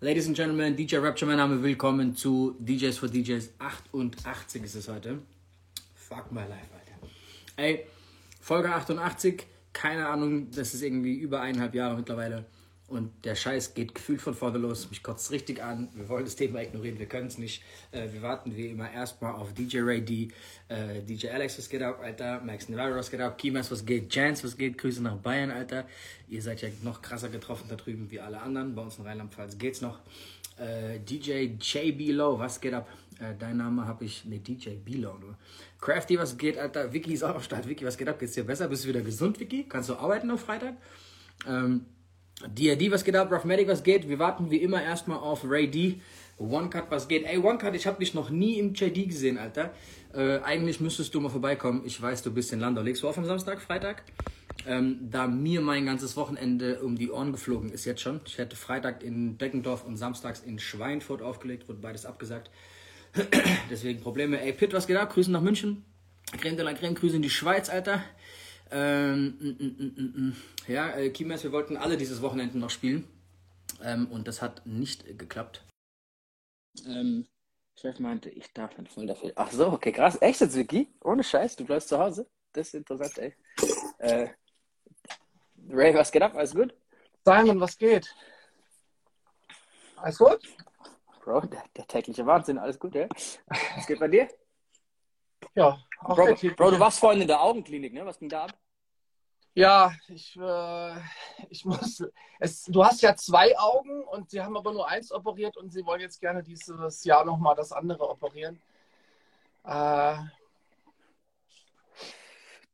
Ladies and Gentlemen, DJ Rapture, mein Name, willkommen zu DJs for DJs 88 ist es heute. Fuck my life, Alter. Ey, Folge 88, keine Ahnung, das ist irgendwie über eineinhalb Jahre mittlerweile. Und der Scheiß geht gefühlt von vorne los. Mich kotzt richtig an. Wir wollen das Thema ignorieren. Wir können es nicht. Äh, wir warten wie immer erstmal auf DJ Ray D, äh, DJ Alex, was geht ab, Alter? Max Navarro, was geht ab? Kimas, was geht? Chance, was geht? Grüße nach Bayern, Alter. Ihr seid ja noch krasser getroffen da drüben wie alle anderen. Bei uns in Rheinland-Pfalz geht's noch. Äh, DJ JB Low, was geht ab? Äh, dein Name habe ich, ne, DJ Bilo, nur. Crafty, was geht, Alter? Vicky ist auch am Start. Vicky, was geht ab? Geht's dir besser? Bist du wieder gesund, Vicky? Kannst du arbeiten auf Freitag? Ähm, DRD, was geht ab? Roughmatic, was geht? Wir warten wie immer erstmal auf Ray D. One Cut, was geht? Ey, One Cut, ich habe dich noch nie im JD gesehen, Alter. Äh, eigentlich müsstest du mal vorbeikommen. Ich weiß, du bist in Landau. Legst du auf am Samstag, Freitag? Ähm, da mir mein ganzes Wochenende um die Ohren geflogen ist jetzt schon. Ich hätte Freitag in Beckendorf und samstags in Schweinfurt aufgelegt, wurde beides abgesagt. Deswegen Probleme. Ey, Pitt, was geht ab? Grüßen nach München. Creme de la Creme, Grüße in die Schweiz, Alter. Ähm, mm, mm, mm, ja, äh, Kimes, wir wollten alle dieses Wochenende noch spielen. Ähm, und das hat nicht äh, geklappt. Ähm, Chef meinte, ich darf nicht voll dafür. Ach so, okay, krass. Echt jetzt, Vicky? Ohne Scheiß, du bleibst zu Hause? Das ist interessant, ey. Äh, Ray, was geht ab? Alles gut? Simon, was geht? Alles gut? Bro, der, der tägliche Wahnsinn, alles gut, ja? Was geht bei dir? Ja, auch Bro, Bro, du warst vorhin in der Augenklinik, ne? Was ging da ab? Ja, ich, äh, ich muss. Es, du hast ja zwei Augen und sie haben aber nur eins operiert und sie wollen jetzt gerne dieses Jahr nochmal das andere operieren. Äh,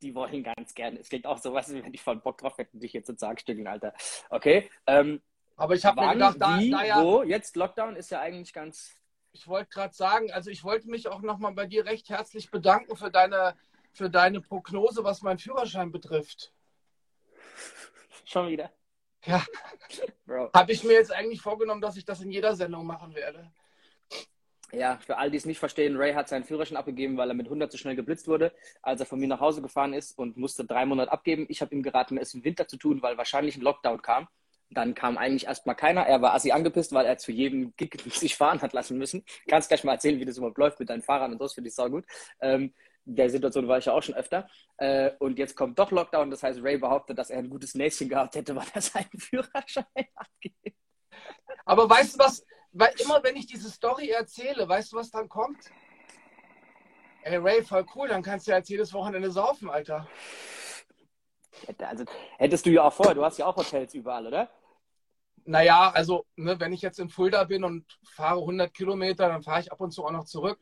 Die wollen ganz gerne. Es klingt auch so, was, wenn ich voll Bock drauf hätte, dich jetzt zu Zagstückeln, Alter. Okay, ähm, aber ich habe mir gedacht, da, wie, da ja, wo? Jetzt Lockdown ist ja eigentlich ganz... ich wollte gerade sagen, also ich wollte mich auch nochmal bei dir recht herzlich bedanken für deine, für deine Prognose, was meinen Führerschein betrifft. Schon wieder. Ja, habe ich mir jetzt eigentlich vorgenommen, dass ich das in jeder Sendung machen werde. Ja, für all die es nicht verstehen, Ray hat seinen Führerschein abgegeben, weil er mit 100 zu schnell geblitzt wurde, als er von mir nach Hause gefahren ist und musste drei Monate abgeben. Ich habe ihm geraten, es im Winter zu tun, weil wahrscheinlich ein Lockdown kam. Dann kam eigentlich erstmal keiner. Er war assi angepisst, weil er zu jedem Gig sich fahren hat lassen müssen. Kannst gleich mal erzählen, wie das überhaupt läuft mit deinen Fahrern und so, das finde ich saugut. Ähm, der Situation war ich ja auch schon öfter. Äh, und jetzt kommt doch Lockdown. Das heißt, Ray behauptet, dass er ein gutes Näschen gehabt hätte, weil er seinen Führerschein abgibt. Aber weißt du was, weil immer wenn ich diese Story erzähle, weißt du, was dann kommt? Ey, Ray, voll cool, dann kannst du ja jetzt jedes Wochenende saufen, Alter. Also, hättest du ja auch vorher, du hast ja auch Hotels überall, oder? Naja, also, ne, wenn ich jetzt in Fulda bin und fahre 100 Kilometer, dann fahre ich ab und zu auch noch zurück.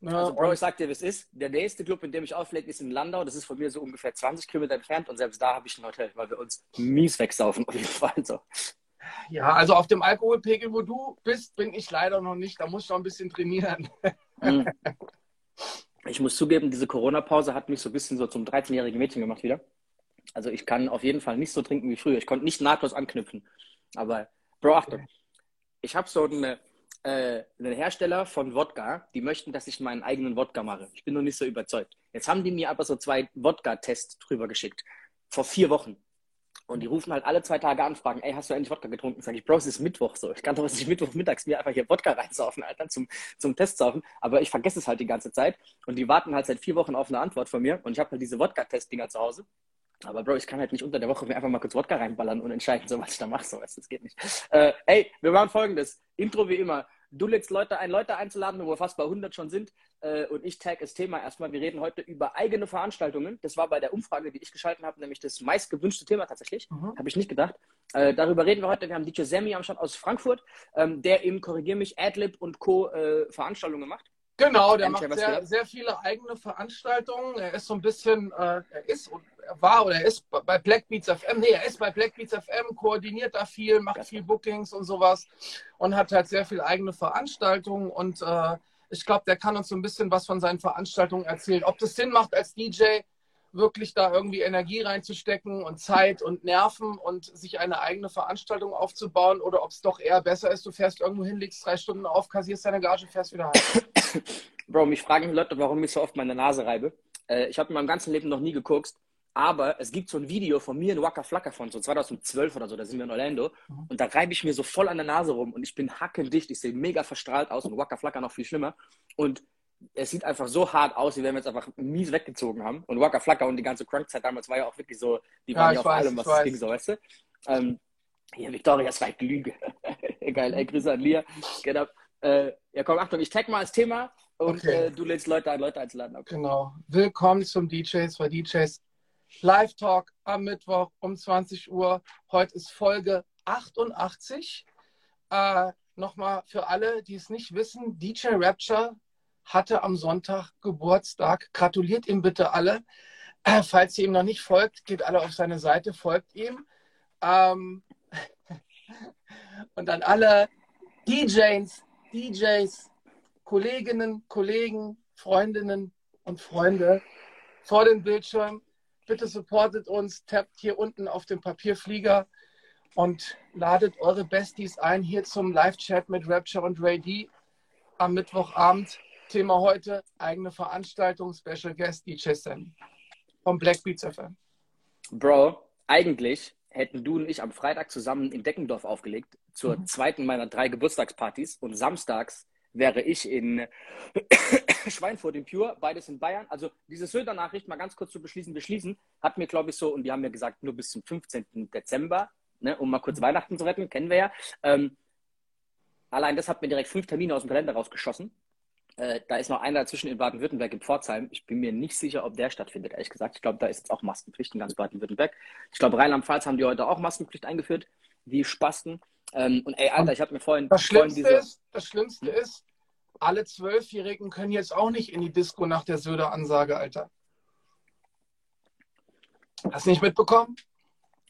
Ne, Also, Bro, ich sag dir, wie es ist. Der nächste Club, in dem ich auflege, ist in Landau. Das ist von mir so ungefähr 20 Kilometer entfernt und selbst da habe ich ein Hotel, weil wir uns mies wegsaufen, auf jeden Fall. So. ja, also auf dem Alkoholpegel, wo du bist, bin ich leider noch nicht. Da muss ich noch ein bisschen trainieren. Mhm. Ich muss zugeben, diese Corona-Pause hat mich so ein bisschen so zum 13-jährigen Mädchen gemacht wieder. Also ich kann auf jeden Fall nicht so trinken wie früher. Ich konnte nicht nahtlos anknüpfen. Aber, Bro, Achtung. Ich habe so eine, äh, einen Hersteller von Wodka, die möchten, dass ich meinen eigenen Wodka mache. Ich bin noch nicht so überzeugt. Jetzt haben die mir aber so zwei Wodka-Tests drüber geschickt. Vor vier Wochen. Und die rufen halt alle zwei Tage an, fragen, ey, hast du endlich Wodka getrunken? Sag ich, Bro, es ist Mittwoch so. Ich kann doch jetzt nicht Mittwoch mittags mir einfach hier Wodka reinsaufen, Alter, zum, zum Testsaufen. Aber ich vergesse es halt die ganze Zeit. Und die warten halt seit vier Wochen auf eine Antwort von mir. Und ich habe halt diese Wodka-Test-Dinger zu Hause. Aber Bro, ich kann halt nicht unter der Woche mir einfach mal kurz Wodka reinballern und entscheiden, so was ich da mache. So, das geht nicht. Äh, ey, wir machen folgendes. Intro wie immer. Du lädst Leute ein, Leute einzuladen, wo wir fast bei 100 schon sind. Äh, und ich tag das Thema erstmal. Wir reden heute über eigene Veranstaltungen. Das war bei der Umfrage, die ich geschalten habe, nämlich das meistgewünschte Thema tatsächlich. Mhm. Habe ich nicht gedacht. Äh, darüber reden wir heute. Wir haben DJ Sammy am Start aus Frankfurt, ähm, der im Korrigier mich, Adlib und Co. Äh, Veranstaltungen macht. Genau, der macht sehr, sehr viele eigene Veranstaltungen. Er ist so ein bisschen, äh, er ist und er war oder er ist bei Black Beats FM. Nee, er ist bei Black Beats FM, koordiniert da viel, macht viel Bookings und sowas und hat halt sehr viel eigene Veranstaltungen und äh, ich glaube, der kann uns so ein bisschen was von seinen Veranstaltungen erzählen. Ob das Sinn macht als DJ, wirklich da irgendwie Energie reinzustecken und Zeit und Nerven und sich eine eigene Veranstaltung aufzubauen oder ob es doch eher besser ist, du fährst irgendwo hin, legst drei Stunden auf, kassierst deine Gage, fährst wieder heim. Bro, mich fragen Leute, warum ich so oft meine Nase reibe. Äh, ich habe in meinem ganzen Leben noch nie gekokst. Aber es gibt so ein Video von mir in Waka Flocka von so 2012 oder so, da sind wir in Orlando. Mhm. Und da reibe ich mir so voll an der Nase rum und ich bin hackendicht. Ich sehe mega verstrahlt aus und Waka Flocka noch viel schlimmer. Und es sieht einfach so hart aus, wie wenn wir es einfach mies weggezogen haben. Und Waka Flocka und die ganze Crunk-Zeit damals war ja auch wirklich so, die waren ja, auf weiß, allem, was es ging, so, weißt du? Ähm, hier, Victoria Zweig Lüge. Geil, ey, Grüße an Lia. Get up. Äh, ja, komm, Achtung, ich tag mal als Thema und okay. äh, du lädst Leute ein, Leute einzuladen. Okay. Genau. Willkommen zum DJs für DJs Live Talk am Mittwoch um 20 Uhr. Heute ist Folge 88. Äh, Nochmal für alle, die es nicht wissen, DJ Rapture hatte am Sonntag Geburtstag. Gratuliert ihm bitte alle. Äh, falls ihr ihm noch nicht folgt, geht alle auf seine Seite, folgt ihm. Ähm und an alle DJs, DJs, Kolleginnen, Kollegen, Freundinnen und Freunde vor dem Bildschirm. Bitte supportet uns, tappt hier unten auf dem Papierflieger und ladet eure Besties ein hier zum Live-Chat mit Rapture und Ray D am Mittwochabend. Thema heute, eigene Veranstaltung, Special Guest DJ Sam vom Black Beats FM. Bro, eigentlich hätten du und ich am Freitag zusammen in Deckendorf aufgelegt zur mhm. zweiten meiner drei Geburtstagspartys und samstags wäre ich in Schweinfurt in Pure, beides in Bayern. Also diese Söder-Nachricht mal ganz kurz zu beschließen, beschließen, hat mir glaube ich so, und die haben mir gesagt, nur bis zum 15. Dezember, ne, um mal kurz mhm. Weihnachten zu retten, kennen wir ja. Ähm, allein das hat mir direkt fünf Termine aus dem Kalender rausgeschossen. Äh, da ist noch einer dazwischen in Baden-Württemberg, in Pforzheim. Ich bin mir nicht sicher, ob der stattfindet, ehrlich gesagt. Ich glaube, da ist jetzt auch Maskenpflicht in ganz Baden-Württemberg. Ich glaube, Rheinland-Pfalz haben die heute auch Maskenpflicht eingeführt, die Spasten. Ähm, und ey, Alter, ich habe mir vorhin. Das Schlimmste, vorhin diese... ist, das Schlimmste ist, alle Zwölfjährigen können jetzt auch nicht in die Disco nach der Söder-Ansage, Alter. Hast du nicht mitbekommen?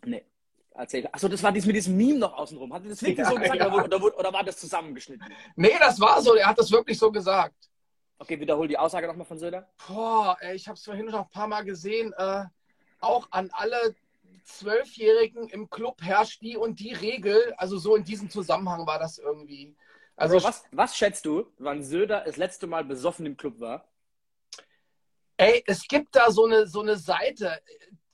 Nee. Erzähl. Achso, das war dies mit diesem Meme noch außenrum. Hat er das wirklich ja, so gesagt ja. oder, oder, oder, war das zusammengeschnitten? Nee, das war so. Er hat das wirklich so gesagt. Okay, wiederhol die Aussage nochmal von Söder. Boah, ey, ich habe es vorhin noch ein paar Mal gesehen. Äh, auch an alle Zwölfjährigen im Club herrscht die und die Regel. Also so in diesem Zusammenhang war das irgendwie. Also Bro, was, was schätzt du, wann Söder das letzte Mal besoffen im Club war? Ey, es gibt da so eine, so eine Seite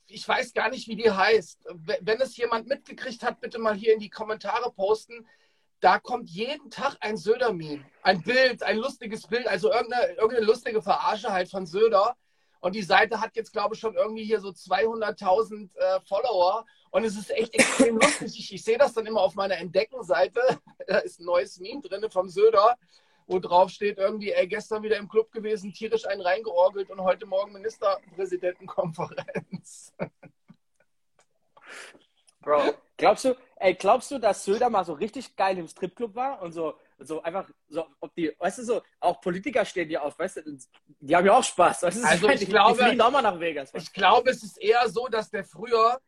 ich weiß gar nicht, wie die heißt. Wenn es jemand mitgekriegt hat, bitte mal hier in die Kommentare posten. Da kommt jeden Tag ein Söder-Meme. Ein Bild, ein lustiges Bild, also irgendeine, irgendeine lustige Verarsche halt von Söder. Und die Seite hat jetzt, glaube ich, schon irgendwie hier so 200.000 äh, Follower. Und es ist echt extrem lustig. Ich, ich sehe das dann immer auf meiner Entdecken-Seite. Da ist ein neues Meme drin vom Söder wo drauf steht irgendwie, ey, gestern wieder im Club gewesen, tierisch einen reingeorgelt und heute Morgen Ministerpräsidentenkonferenz. Bro, glaubst du, ey, glaubst du, dass Söder mal so richtig geil im Stripclub war und so, so einfach, so, ob die, weißt du, so, auch Politiker stehen ja auf, weißt du, die haben ja auch Spaß. Weißt du, also ich, ich glaube, die auch mal nach Vegas. Ich glaube, es ist eher so, dass der früher,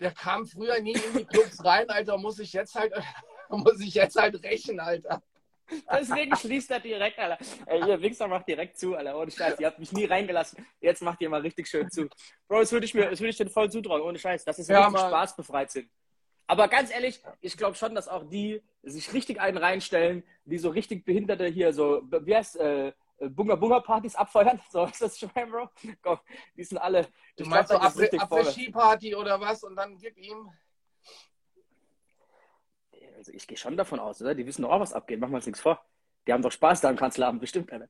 der kam früher nie in die Clubs rein, Alter, muss ich jetzt halt, muss ich jetzt halt rächen, Alter. Deswegen schließt er direkt, Alter. Ey, ihr Wichser macht direkt zu, Alter. Ohne Scheiß. Ihr habt mich nie reingelassen. Jetzt macht ihr mal richtig schön zu. Bro, das würde ich mir, das würde ich dir voll zutrauen. Ohne Scheiß. Dass es ja, richtig Spaß befreit sind. Aber ganz ehrlich, ich glaube schon, dass auch die sich richtig einen reinstellen, die so richtig Behinderte hier so, wie heißt, äh, Bunga Bunga Partys abfeuern. So ist das schon, Bro. Komm, die sind alle. Du meinst glaub, so Après-Ski-Party oder was und dann gib ihm also ich gehe schon davon aus, oder? Die wissen doch auch, was abgeht. Machen wir uns nichts vor. Die haben doch Spaß da im Kanzleramt, bestimmt, Alter.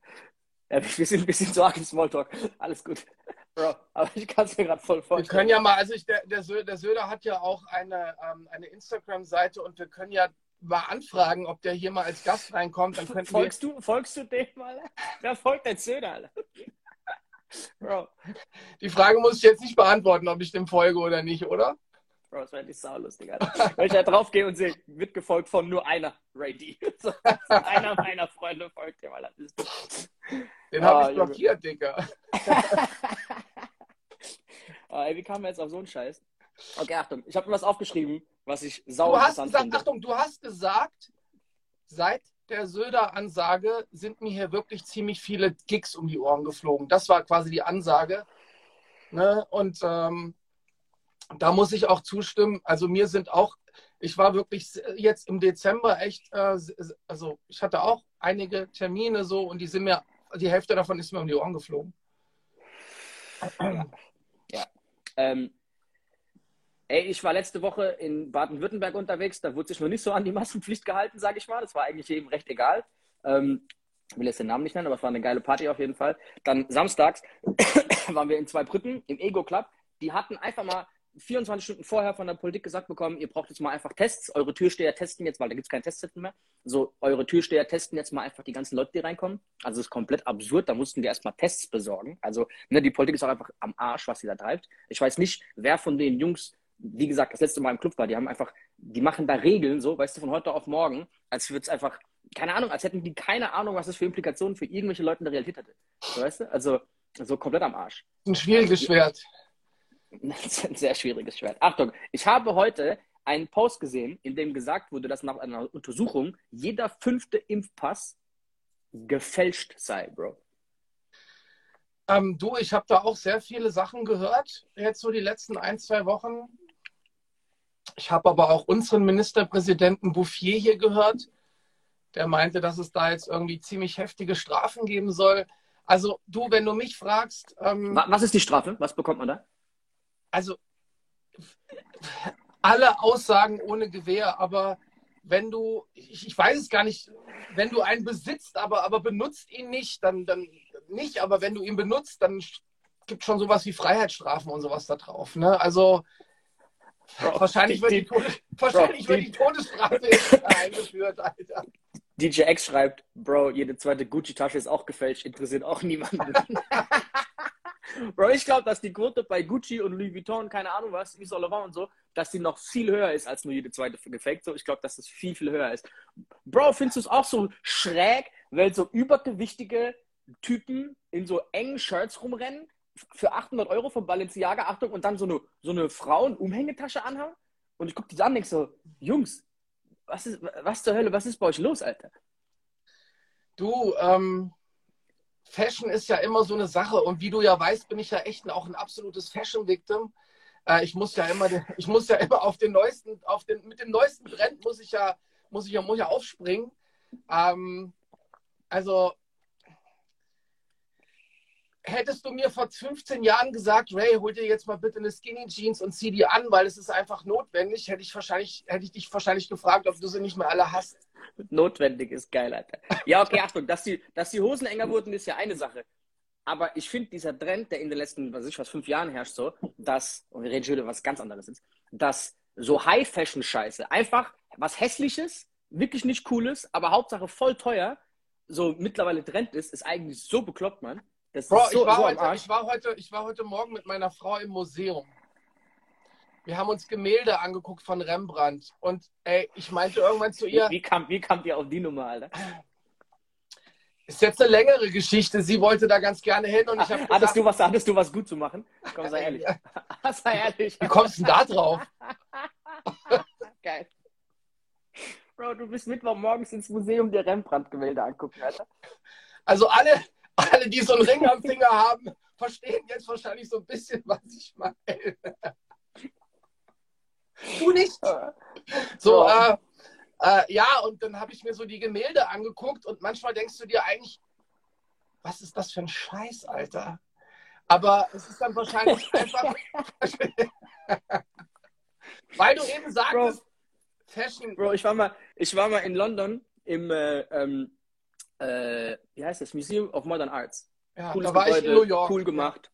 Ja, wir sind ein bisschen zu arg im Smalltalk. Alles gut. Bro, aber ich kann es mir gerade voll vorstellen. Wir können ja mal, also ich, der, der, Söder, der Söder hat ja auch eine, ähm, eine Instagram-Seite und wir können ja mal anfragen, ob der hier mal als Gast reinkommt. Dann könnten folgst, wir... du, folgst du dem mal? Wer folgt der Söder, Alter? Bro. Die Frage muss ich jetzt nicht beantworten, ob ich dem folge oder nicht, oder? Bro, das wäre nicht saulustig, Alter. Wenn ich da drauf gehe und sehe, wird gefolgt von nur einer Ray D. So, einer meiner Freunde folgt dem, Alter. Den oh, habe ich ah, blockiert, Digga. oh, ey, wie kam man jetzt auf so einen Scheiß? Okay, Achtung, ich habe mir was aufgeschrieben, was ich sauer Du hast gesagt, finde. Achtung, du hast gesagt, seit der Söder-Ansage sind mir hier wirklich ziemlich viele Gigs um die Ohren geflogen. Das war quasi die Ansage. Ne? Und ähm, da muss ich auch zustimmen. Also mir sind auch, ich war wirklich jetzt im Dezember echt, äh, also ich hatte auch einige Termine so und die sind mir, die Hälfte davon ist mir um die Ohren geflogen. Ja. Ähm, ey, ich war letzte Woche in Baden-Württemberg unterwegs, da wurde sich noch nicht so an die Massenpflicht gehalten, sage ich mal. Das war eigentlich jedem recht egal. Ähm, ich will jetzt den Namen nicht nennen, aber es war eine geile Party auf jeden Fall. Dann samstags waren wir in zwei Brücken im Ego Club. Die hatten einfach mal 24 Stunden vorher von der Politik gesagt bekommen, ihr braucht jetzt mal einfach Tests, eure Türsteher testen jetzt, weil da gibt es kein Testzentrum mehr. So, eure Türsteher testen jetzt mal einfach die ganzen Leute, die reinkommen. Also das ist komplett absurd, da mussten wir erstmal Tests besorgen. Also ne, die Politik ist auch einfach am Arsch, was sie da treibt. Ich weiß nicht, wer von den Jungs, wie gesagt, das letzte Mal im Club war, die haben einfach, die machen da Regeln, so, weißt du, von heute auf morgen, als würde es einfach, keine Ahnung, als hätten die keine Ahnung, was das für Implikationen für irgendwelche Leute in der Realität hatte. So, weißt du? Also so komplett am Arsch. Ein schwieriges Schwert. Das ist ein sehr schwieriges Schwert. Achtung, ich habe heute einen Post gesehen, in dem gesagt wurde, dass nach einer Untersuchung jeder fünfte Impfpass gefälscht sei, Bro. Ähm, du, ich habe da auch sehr viele Sachen gehört, jetzt so die letzten ein, zwei Wochen. Ich habe aber auch unseren Ministerpräsidenten Bouffier hier gehört, der meinte, dass es da jetzt irgendwie ziemlich heftige Strafen geben soll. Also du, wenn du mich fragst. Ähm, Was ist die Strafe? Was bekommt man da? Also alle Aussagen ohne Gewehr, aber wenn du, ich, ich, weiß es gar nicht, wenn du einen besitzt, aber, aber benutzt ihn nicht, dann, dann nicht, aber wenn du ihn benutzt, dann gibt es schon sowas wie Freiheitsstrafen und sowas da drauf. Ne? Also Bro, wahrscheinlich, wird, die, die, Tode, wahrscheinlich wird die, die Todesstrafe eingeführt, Alter. DJ X schreibt, Bro, jede zweite Gucci-Tasche ist auch gefälscht, interessiert auch niemanden. Bro, ich glaube, dass die Quote bei Gucci und Louis Vuitton, keine Ahnung was, wie Laurent und so, dass die noch viel höher ist als nur jede zweite gefaked. So, ich glaube, dass das viel, viel höher ist. Bro, findest du es auch so schräg, weil so übergewichtige Typen in so engen Shirts rumrennen für 800 Euro von Balenciaga, Achtung, und dann so eine, so eine Frauen-Umhängetasche anhaben? Und ich gucke die an und denke so, Jungs, was, ist, was zur Hölle, was ist bei euch los, Alter? Du, ähm, Fashion ist ja immer so eine Sache und wie du ja weißt, bin ich ja echt auch ein absolutes Fashion-Victim. Äh, ich muss ja immer, ich muss ja immer auf den neuesten, auf den, mit dem neuesten Trend muss ich ja, muss ich ja, muss ja aufspringen. Ähm, also hättest du mir vor 15 Jahren gesagt, Ray, hol dir jetzt mal bitte eine Skinny Jeans und zieh die an, weil es ist einfach notwendig, hätte ich wahrscheinlich, hätte ich dich wahrscheinlich gefragt, ob du sie nicht mehr alle hast. Notwendig ist geil, Alter. Ja, okay, Achtung, dass die, dass die Hosen enger wurden, ist ja eine Sache. Aber ich finde, dieser Trend, der in den letzten, was ich was, fünf Jahren herrscht, so, dass, und wir reden schon über was ganz anderes ist, dass so High-Fashion-Scheiße, einfach was Hässliches, wirklich nicht Cooles, aber Hauptsache voll teuer, so mittlerweile Trend ist, ist eigentlich so bekloppt, man. Bro, so, ich, war so heute, ich, war heute, ich war heute Morgen mit meiner Frau im Museum. Wir haben uns Gemälde angeguckt von Rembrandt. Und ey, ich meinte irgendwann zu ihr. Wie, wie, kam, wie kam ihr auf die Nummer, Alter? Ist jetzt eine längere Geschichte. Sie wollte da ganz gerne hin und ich habe hattest, du was, hattest du was gut zu machen? Komm, sei ehrlich. sei ehrlich. Wie kommst du denn da drauf? Geil. Bro, du bist Mittwochmorgens ins Museum der Rembrandt-Gemälde angucken, Alter. Also alle, alle, die so einen Ring am Finger haben, verstehen jetzt wahrscheinlich so ein bisschen, was ich meine. Du nicht? So, äh, äh, ja, und dann habe ich mir so die Gemälde angeguckt und manchmal denkst du dir eigentlich, was ist das für ein Scheiß, Alter? Aber es ist dann wahrscheinlich einfach, weil du eben sagtest, Bro, Fashion. Bro, ich war mal, ich war mal in London im, äh, ähm, äh, wie heißt das? Museum of Modern Arts. Ja, Cooles da war Gebäude, ich in New York. Cool gemacht.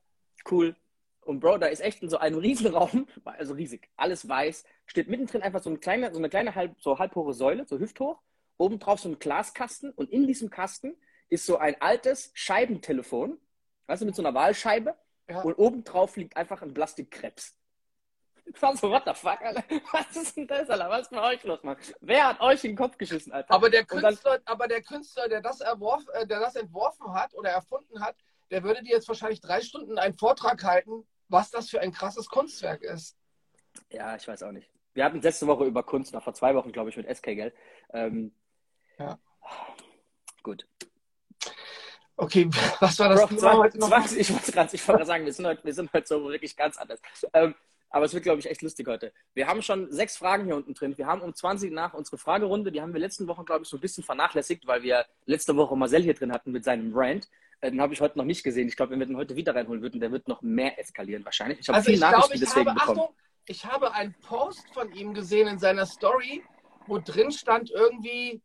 Cool. Und Bro, da ist echt in so einem Riesenraum, also riesig, alles weiß, steht mittendrin einfach so eine kleine, so eine kleine halb, so halbhohe Säule, so hüfthoch, oben drauf so ein Glaskasten und in diesem Kasten ist so ein altes Scheibentelefon, weißt du, mit so einer Wahlscheibe ja. und oben drauf liegt einfach ein Plastikkrebs. Ich war so, what the fuck, Alter? Was ist denn das, Alter? Was ist mit euch los, Mann? Wer hat euch in den Kopf geschissen, Alter? Aber der Künstler, dann, aber der, Künstler der, das erworf, äh, der das entworfen hat oder erfunden hat, der würde dir jetzt wahrscheinlich drei Stunden einen Vortrag halten, was das für ein krasses Kunstwerk ist. Ja, ich weiß auch nicht. Wir hatten letzte Woche über Kunst, noch vor zwei Wochen, glaube ich, mit SK, gell? Ähm, ja. Gut. Okay, was war das Bro, 20, 20, ich wollte gerade sagen, wir sind, heute, wir sind heute so wirklich ganz anders. Ähm, aber es wird, glaube ich, echt lustig heute. Wir haben schon sechs Fragen hier unten drin. Wir haben um 20 nach unsere Fragerunde, die haben wir letzten Wochen, glaube ich, so ein bisschen vernachlässigt, weil wir letzte Woche Marcel hier drin hatten mit seinem Rant. Äh, den habe ich heute noch nicht gesehen. Ich glaube, wenn wir den heute wieder reinholen würden, der wird noch mehr eskalieren wahrscheinlich. Ich habe also viele ich Nachrichten glaube, ich deswegen habe, bekommen. Achtung, ich habe einen Post von ihm gesehen in seiner Story, wo drin stand irgendwie,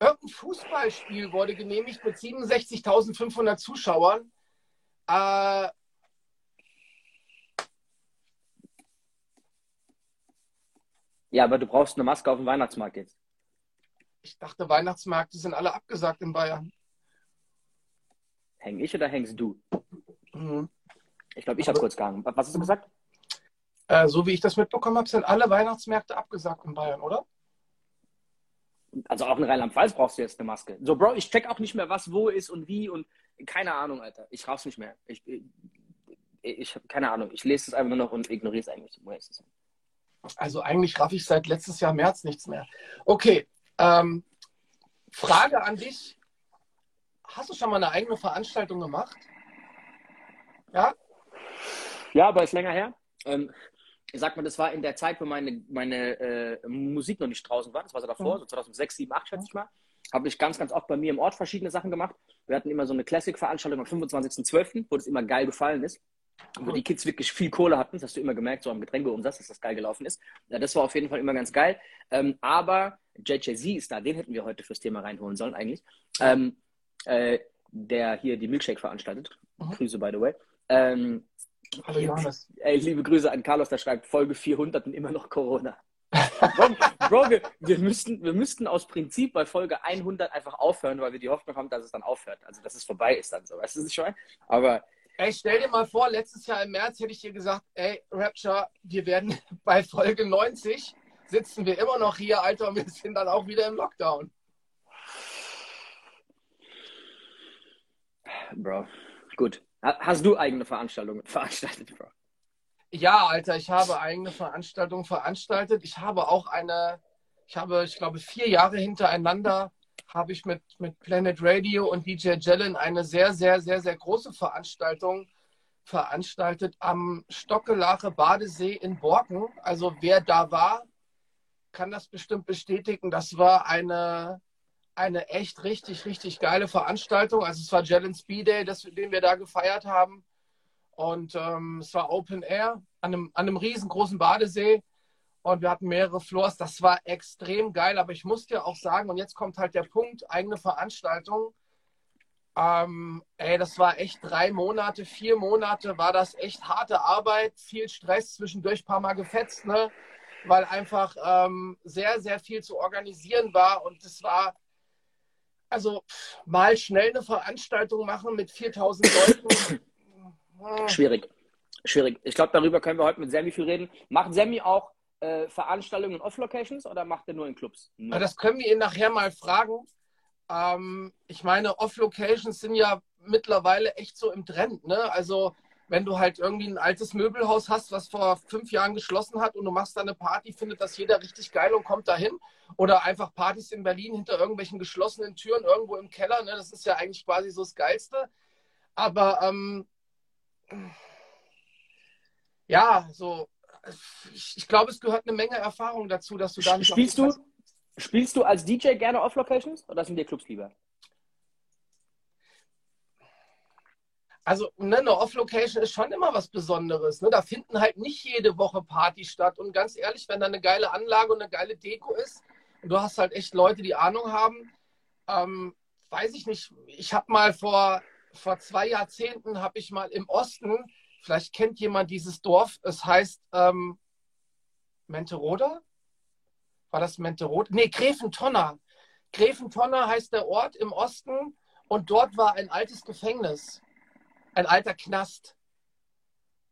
irgendein Fußballspiel wurde genehmigt mit 67.500 Zuschauern. Äh, ja, aber du brauchst eine Maske auf dem Weihnachtsmarkt jetzt. Ich dachte, Weihnachtsmärkte sind alle abgesagt in Bayern. Häng ich oder hängst du? Mhm. Ich glaube, ich habe kurz gehangen. Was hast du gesagt? Äh, so wie ich das mitbekommen habe, sind alle Weihnachtsmärkte abgesagt in Bayern, oder? Also auch in Rheinland-Pfalz brauchst du jetzt eine Maske. So, Bro, ich check auch nicht mehr, was wo ist und wie und keine Ahnung, Alter. Ich raus nicht mehr. Ich, ich, ich habe keine Ahnung. Ich lese es einfach nur noch und ignoriere es eigentlich. Also eigentlich raff ich seit letztes Jahr März nichts mehr. Okay. Ähm, Frage an dich. Hast du schon mal eine eigene Veranstaltung gemacht? Ja? Ja, aber ist länger her. Ähm, ich sag mal, das war in der Zeit, wo meine, meine äh, Musik noch nicht draußen war. Das war so davor, mhm. so 2006, 2007, 2008, schätze ich mal. Habe ich ganz, ganz oft bei mir im Ort verschiedene Sachen gemacht. Wir hatten immer so eine Classic-Veranstaltung am 25.12., wo das immer geil gefallen ist. Wo die Kids wirklich viel Kohle hatten, das hast du immer gemerkt, so am Getränkeumsatz, dass das geil gelaufen ist. Ja, das war auf jeden Fall immer ganz geil. Ähm, aber JJZ ist da, den hätten wir heute fürs Thema reinholen sollen eigentlich. Ähm, äh, der hier die Milkshake veranstaltet. Mhm. Grüße, by the way. Ähm, Hallo Johannes. Ey, liebe Grüße an Carlos, der schreibt Folge 400 und immer noch Corona. Bro, Bro wir, wir, müssten, wir müssten aus Prinzip bei Folge 100 einfach aufhören, weil wir die Hoffnung haben, dass es dann aufhört. Also, dass es vorbei ist dann so. Weißt du, was ich schon? Aber. Ey, stell dir mal vor, letztes Jahr im März hätte ich dir gesagt, ey, Rapture, wir werden bei Folge 90 sitzen wir immer noch hier, Alter, und wir sind dann auch wieder im Lockdown. Bro, gut. Hast du eigene Veranstaltungen veranstaltet, Bro? Ja, Alter, ich habe eigene Veranstaltungen veranstaltet. Ich habe auch eine, ich habe, ich glaube, vier Jahre hintereinander habe ich mit, mit Planet Radio und DJ Jellen eine sehr, sehr, sehr, sehr große Veranstaltung veranstaltet am Stockelache Badesee in Borken. Also wer da war, kann das bestimmt bestätigen. Das war eine, eine echt richtig, richtig geile Veranstaltung. Also es war Jalen Speed Day, das, den wir da gefeiert haben. Und ähm, es war Open Air an einem, an einem riesengroßen Badesee. Und wir hatten mehrere Floors. Das war extrem geil. Aber ich muss dir auch sagen, und jetzt kommt halt der Punkt, eigene Veranstaltung. Ähm, ey, das war echt drei Monate, vier Monate, war das echt harte Arbeit, viel Stress, zwischendurch paar Mal gefetzt, ne? weil einfach ähm, sehr, sehr viel zu organisieren war. Und es war, also mal schnell eine Veranstaltung machen mit 4000 Leuten. Schwierig. Schwierig. Ich glaube, darüber können wir heute mit Sammy viel reden. Macht Sammy auch äh, Veranstaltungen Off-Locations oder macht er nur in Clubs? Nur. Das können wir ihn nachher mal fragen. Ähm, ich meine, Off-Locations sind ja mittlerweile echt so im Trend. Ne? Also wenn du halt irgendwie ein altes Möbelhaus hast, was vor fünf Jahren geschlossen hat und du machst da eine Party, findet das jeder richtig geil und kommt dahin. Oder einfach Partys in Berlin hinter irgendwelchen geschlossenen Türen irgendwo im Keller. Ne? Das ist ja eigentlich quasi so das Geilste. Aber ähm, ja, so ich, glaube, es gehört eine Menge Erfahrung dazu, dass du da nicht. Spielst du, spielst du als DJ gerne Off-Locations oder sind dir Clubs lieber? also ne, eine Off-Location ist schon immer was Besonderes. Ne? Da finden halt nicht jede Woche Partys statt. Und ganz ehrlich, wenn da eine geile Anlage und eine geile Deko ist und du hast halt echt Leute, die Ahnung haben, ähm, weiß ich nicht. Ich habe mal vor, vor zwei Jahrzehnten, habe ich mal im Osten, vielleicht kennt jemand dieses Dorf, es heißt ähm, Menteroda? War das Menteroda? Nee, Gräfentonner. Gräfentonner heißt der Ort im Osten und dort war ein altes Gefängnis ein alter Knast.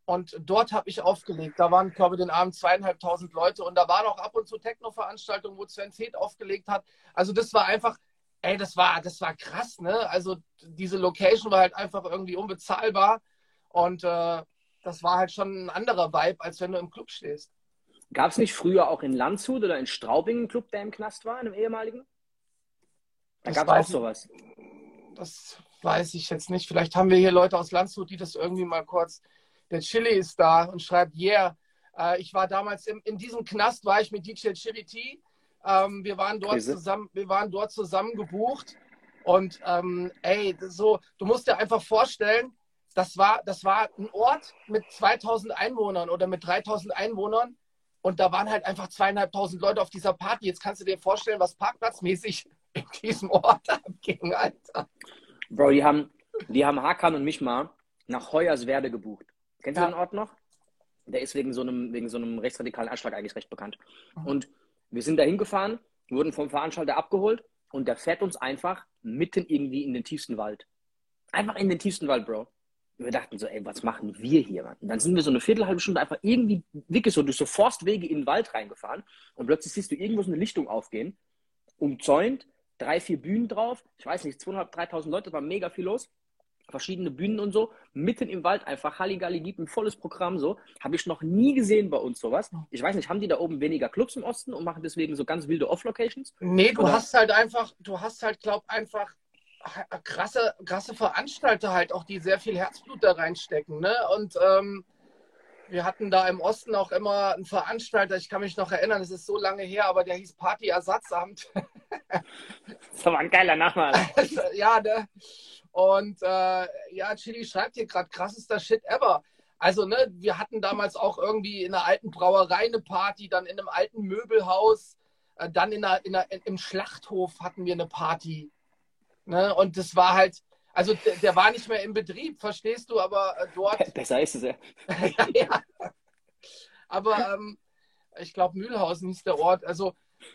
Und dort habe ich aufgelegt. Da waren, glaube ich, den Abend zweieinhalbtausend Leute. Und da waren auch ab und zu Techno-Veranstaltungen, wo Sven Feth aufgelegt hat. Also das war einfach, ey, das war, das war krass, ne? Also diese Location war halt einfach irgendwie unbezahlbar. Und äh, das war halt schon ein anderer Vibe, als wenn du im Club stehst. Gab es nicht früher auch in Landshut oder in Straubing einen Club, der im Knast war, in einem ehemaligen? Da gab es auch sowas. Das weiß ich jetzt nicht. Vielleicht haben wir hier Leute aus Landshut, die das irgendwie mal kurz. Der Chili ist da und schreibt, yeah. Äh, ich war damals im, in diesem Knast, war ich mit DJ Chiriti. Ähm, wir, waren dort zusammen, wir waren dort zusammen gebucht. Und ähm, ey, so, du musst dir einfach vorstellen, das war, das war ein Ort mit 2000 Einwohnern oder mit 3000 Einwohnern. Und da waren halt einfach zweieinhalbtausend Leute auf dieser Party. Jetzt kannst du dir vorstellen, was parkplatzmäßig in diesem Ort abging, Alter. Bro, die haben, die haben Hakan und mich mal nach Hoyerswerde gebucht. Kennst ja. du den Ort noch? Der ist wegen so einem, wegen so einem rechtsradikalen Anschlag eigentlich recht bekannt. Mhm. Und wir sind da hingefahren, wurden vom Veranstalter abgeholt und der fährt uns einfach mitten irgendwie in den tiefsten Wald. Einfach in den tiefsten Wald, Bro. Und wir dachten so, ey, was machen wir hier? Und dann sind wir so eine Viertelhalbe Stunde einfach irgendwie wirklich so durch so Forstwege in den Wald reingefahren und plötzlich siehst du irgendwo so eine Lichtung aufgehen, umzäunt, drei, vier Bühnen drauf, ich weiß nicht, 200, 3.000 Leute, da war mega viel los verschiedene Bühnen und so, mitten im Wald einfach Halligalli gibt ein volles Programm so. Habe ich noch nie gesehen bei uns sowas. Ich weiß nicht, haben die da oben weniger Clubs im Osten und machen deswegen so ganz wilde Off-Locations? Nee, du Oder? hast halt einfach, du hast halt, glaub einfach krasse, krasse Veranstalter halt auch, die sehr viel Herzblut da reinstecken, ne? Und ähm, wir hatten da im Osten auch immer einen Veranstalter, ich kann mich noch erinnern, es ist so lange her, aber der hieß Partyersatzamt. das war ein geiler Name. ja, ne? Und äh, ja, Chili schreibt hier gerade krassester Shit ever. Also, ne, wir hatten damals auch irgendwie in einer alten Brauerei eine Party, dann in einem alten Möbelhaus, äh, dann in einer, in einer, im Schlachthof hatten wir eine Party. Ne? Und das war halt, also der, der war nicht mehr im Betrieb, verstehst du, aber äh, dort. Besser ist es ja. ja. Aber ähm, ich glaube, Mühlhausen hieß der Ort. Also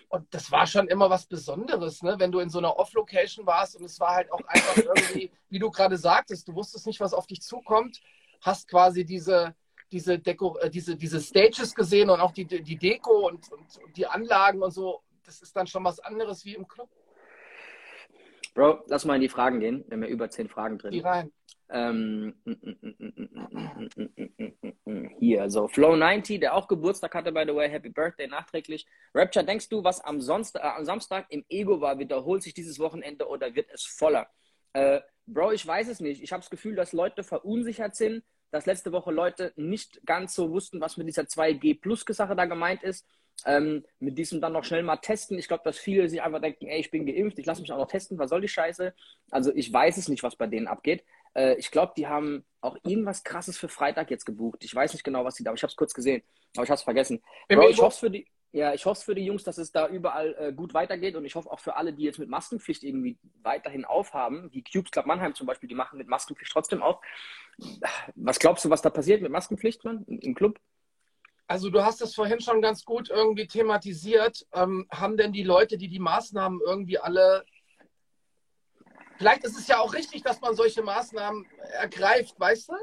und das war schon immer was Besonderes, ne? wenn du in so einer Off-Location warst und es war halt auch einfach irgendwie, wie du gerade sagtest, du wusstest nicht, was auf dich zukommt, hast quasi diese, diese, Deko, äh, diese, diese Stages gesehen und auch die, die Deko und, und die Anlagen und so. Das ist dann schon was anderes wie im Club. Bro, lass mal in die Fragen gehen. Wir haben ja über zehn Fragen drin. Die rein. Ähm, hier, so Flow90, der auch Geburtstag hatte, by the way, Happy Birthday nachträglich. Rapture, denkst du, was am, Sonst äh, am Samstag im Ego war, wiederholt sich dieses Wochenende oder wird es voller? Äh, Bro, ich weiß es nicht. Ich habe das Gefühl, dass Leute verunsichert sind, dass letzte Woche Leute nicht ganz so wussten, was mit dieser 2G-Plus-Sache da gemeint ist. Ähm, mit diesem dann noch schnell mal testen. Ich glaube, dass viele sich einfach denken, ey, ich bin geimpft, ich lasse mich auch noch testen, was soll die Scheiße? Also ich weiß es nicht, was bei denen abgeht. Äh, ich glaube, die haben auch irgendwas krasses für Freitag jetzt gebucht. Ich weiß nicht genau, was sie da, aber ich habe es kurz gesehen, aber ich habe es vergessen. Bro, ich hoffe für die, ja, ich hoffe für die Jungs, dass es da überall äh, gut weitergeht und ich hoffe auch für alle, die jetzt mit Maskenpflicht irgendwie weiterhin aufhaben, wie Cubes Club Mannheim zum Beispiel, die machen mit Maskenpflicht trotzdem auf. Was glaubst du, was da passiert mit Maskenpflicht, man, im Club? Also du hast das vorhin schon ganz gut irgendwie thematisiert. Ähm, haben denn die Leute, die die Maßnahmen irgendwie alle... Vielleicht ist es ja auch richtig, dass man solche Maßnahmen ergreift, weißt du?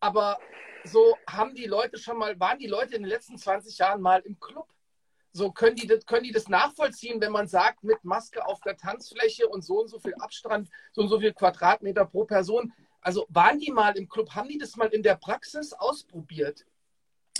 Aber so haben die Leute schon mal, waren die Leute in den letzten 20 Jahren mal im Club? So können die, das, können die das nachvollziehen, wenn man sagt, mit Maske auf der Tanzfläche und so und so viel Abstand, so und so viel Quadratmeter pro Person. Also waren die mal im Club? Haben die das mal in der Praxis ausprobiert?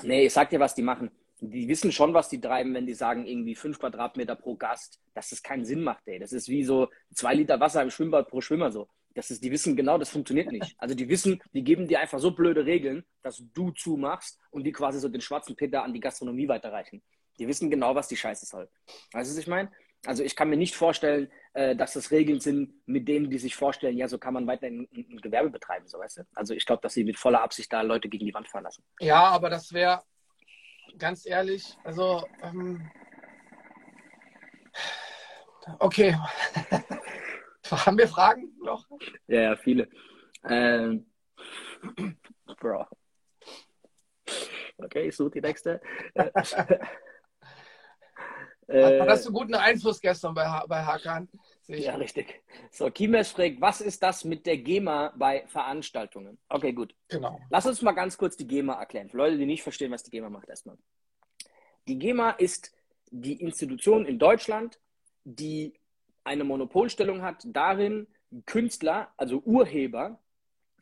Nee, ich sag dir, was die machen. Die wissen schon, was die treiben, wenn die sagen, irgendwie fünf Quadratmeter pro Gast, dass das keinen Sinn macht, ey. Das ist wie so zwei Liter Wasser im Schwimmbad pro Schwimmer so. Das ist, die wissen genau, das funktioniert nicht. Also die wissen, die geben dir einfach so blöde Regeln, dass du zumachst und die quasi so den schwarzen Peter an die Gastronomie weiterreichen. Die wissen genau, was die Scheiße soll. Weißt du, was ich meine? Also ich kann mir nicht vorstellen, äh, dass das Regeln sind, mit denen die sich vorstellen, ja, so kann man weiter ein, ein Gewerbe betreiben, so weißt du. Also ich glaube, dass sie mit voller Absicht da Leute gegen die Wand fahren lassen. Ja, aber das wäre, ganz ehrlich, also ähm, okay. Haben wir Fragen noch? Ja, ja, viele. Ähm, Bro. Okay, ich suche die nächste. Äh, Hast du guten Einfluss gestern bei, bei Hakan? Ja, richtig. So, Kimes fragt, was ist das mit der GEMA bei Veranstaltungen? Okay, gut. Genau. Lass uns mal ganz kurz die GEMA erklären. Für Leute, die nicht verstehen, was die GEMA macht, erstmal. Die GEMA ist die Institution in Deutschland, die eine Monopolstellung hat darin, Künstler, also Urheber,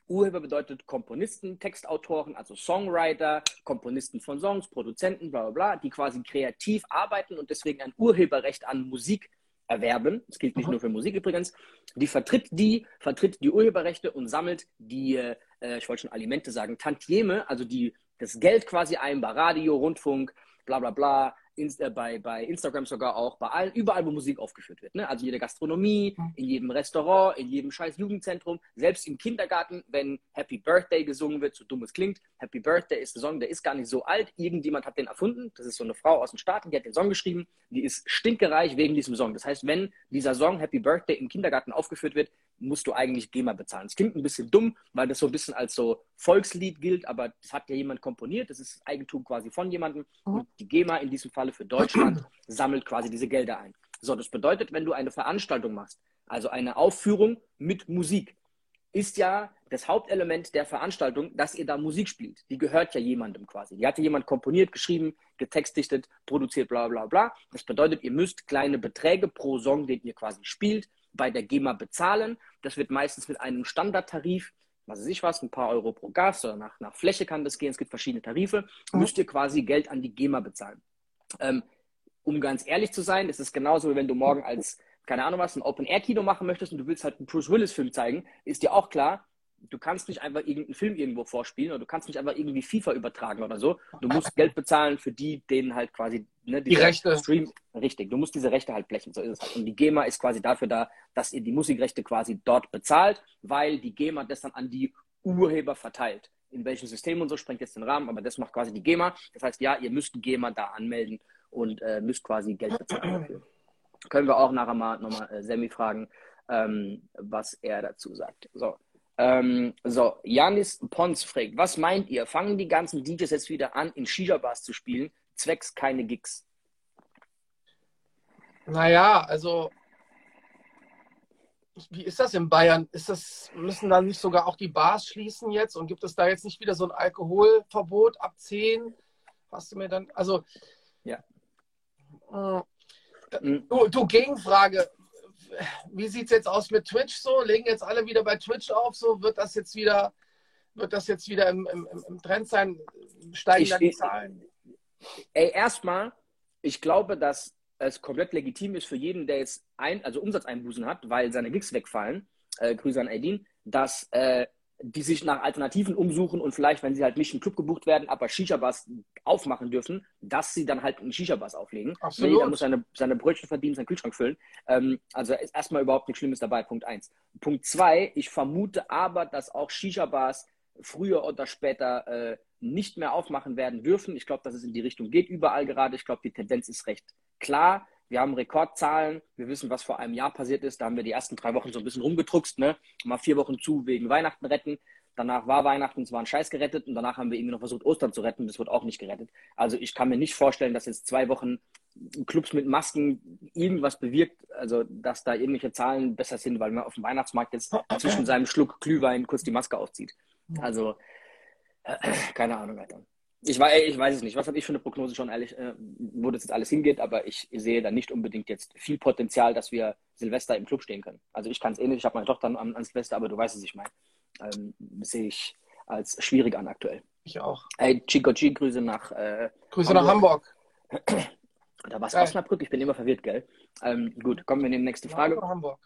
Urheber bedeutet Komponisten, Textautoren, also Songwriter, Komponisten von Songs, Produzenten, bla bla bla, die quasi kreativ arbeiten und deswegen ein Urheberrecht an Musik erwerben. Das gilt nicht mhm. nur für Musik übrigens. Die vertritt die, vertritt die Urheberrechte und sammelt die, äh, ich wollte schon Alimente sagen, Tantieme, also die das Geld quasi ein bei Radio, Rundfunk, bla bla bla, Insta, bei, bei Instagram sogar auch, bei allen, überall, wo Musik aufgeführt wird. Ne? Also jede Gastronomie, mhm. in jedem Restaurant, in jedem scheiß Jugendzentrum, selbst im Kindergarten, wenn Happy Birthday gesungen wird, so dumm es klingt. Happy Birthday ist ein Song, der ist gar nicht so alt. Irgendjemand hat den erfunden. Das ist so eine Frau aus den Staaten, die hat den Song geschrieben. Die ist stinkereich wegen diesem Song. Das heißt, wenn dieser Song Happy Birthday im Kindergarten aufgeführt wird, musst du eigentlich GEMA bezahlen. Es klingt ein bisschen dumm, weil das so ein bisschen als so Volkslied gilt, aber das hat ja jemand komponiert, das ist Eigentum quasi von jemandem mhm. und die GEMA in diesem Falle für Deutschland sammelt quasi diese Gelder ein. So, das bedeutet, wenn du eine Veranstaltung machst, also eine Aufführung mit Musik, ist ja das Hauptelement der Veranstaltung, dass ihr da Musik spielt. Die gehört ja jemandem quasi. Die hatte jemand komponiert, geschrieben, getextdichtet, produziert, bla bla bla. Das bedeutet, ihr müsst kleine Beträge pro Song, den ihr quasi spielt, bei der GEMA bezahlen. Das wird meistens mit einem Standardtarif, was weiß ich was, ein paar Euro pro Gas oder nach, nach Fläche kann das gehen. Es gibt verschiedene Tarife. Mhm. Müsst ihr quasi Geld an die GEMA bezahlen. Ähm, um ganz ehrlich zu sein, ist es genauso, wie wenn du morgen als, keine Ahnung was, ein Open-Air-Kino machen möchtest und du willst halt einen Bruce Willis-Film zeigen, ist dir auch klar, du kannst nicht einfach irgendeinen Film irgendwo vorspielen oder du kannst nicht einfach irgendwie FIFA übertragen oder so. Du musst Geld bezahlen für die, denen halt quasi ne, die Rechte. Stream. Richtig, du musst diese Rechte halt blechen. So ist es halt. Und die GEMA ist quasi dafür da, dass ihr die Musikrechte quasi dort bezahlt, weil die GEMA das dann an die Urheber verteilt. In welchem System und so sprengt jetzt den Rahmen, aber das macht quasi die GEMA. Das heißt, ja, ihr müsst GEMA da anmelden und äh, müsst quasi Geld bezahlen. Können wir auch nachher mal nochmal äh, Sammy fragen, ähm, was er dazu sagt. So, ähm, so, Janis Pons fragt, was meint ihr? Fangen die ganzen DJs jetzt wieder an, in Shisha-Bars zu spielen, zwecks keine Gigs? Naja, also, wie ist das in Bayern? Ist das, müssen dann nicht sogar auch die Bars schließen jetzt? Und gibt es da jetzt nicht wieder so ein Alkoholverbot ab 10? Hast du mir dann, also, ja. Äh, du, du, Gegenfrage wie sieht es jetzt aus mit Twitch so? Legen jetzt alle wieder bei Twitch auf? So wird das jetzt wieder, wird das jetzt wieder im, im, im Trend sein? Steigen ich, da die Zahlen? Ey, erstmal, ich glaube, dass es komplett legitim ist für jeden, der jetzt ein, also Umsatzeinbußen hat, weil seine Gigs wegfallen, äh, Grüße an Aidin, dass äh, die sich nach Alternativen umsuchen und vielleicht, wenn sie halt nicht im Club gebucht werden, aber Shisha-Bars aufmachen dürfen, dass sie dann halt einen Shisha-Bars auflegen. Absolut. Jeder muss seine, seine Brötchen verdienen, seinen Kühlschrank füllen. Ähm, also ist erstmal überhaupt nichts Schlimmes dabei, Punkt eins. Punkt zwei, ich vermute aber, dass auch Shisha-Bars früher oder später äh, nicht mehr aufmachen werden dürfen. Ich glaube, dass es in die Richtung geht überall gerade. Ich glaube, die Tendenz ist recht klar. Wir haben Rekordzahlen. Wir wissen, was vor einem Jahr passiert ist. Da haben wir die ersten drei Wochen so ein bisschen rumgedruckst. Ne? Mal vier Wochen zu wegen Weihnachten retten. Danach war Weihnachten, es war ein Scheiß gerettet und danach haben wir irgendwie noch versucht, Ostern zu retten. Das wird auch nicht gerettet. Also ich kann mir nicht vorstellen, dass jetzt zwei Wochen Clubs mit Masken irgendwas bewirkt, also dass da irgendwelche Zahlen besser sind, weil man auf dem Weihnachtsmarkt jetzt zwischen seinem Schluck Glühwein kurz die Maske aufzieht. Also, äh, keine Ahnung, Alter. Ich, weiß, ich weiß es nicht. Was habe ich für eine Prognose schon, ehrlich, äh, wo das jetzt alles hingeht, aber ich sehe da nicht unbedingt jetzt viel Potenzial, dass wir Silvester im Club stehen können. Also ich kann es eh nicht, ich habe meine Tochter an, an, Silvester, aber du weißt, was ich meine. Ähm, sehe ich als schwierig an aktuell. Ich auch. Hey, Chico G, Grüße nach äh, Grüße Hamburg. nach Hamburg. Da war es Osnabrück, ich bin immer verwirrt, gell? Ähm, gut, kommen wir in die nächste Frage. Ja, Hamburg.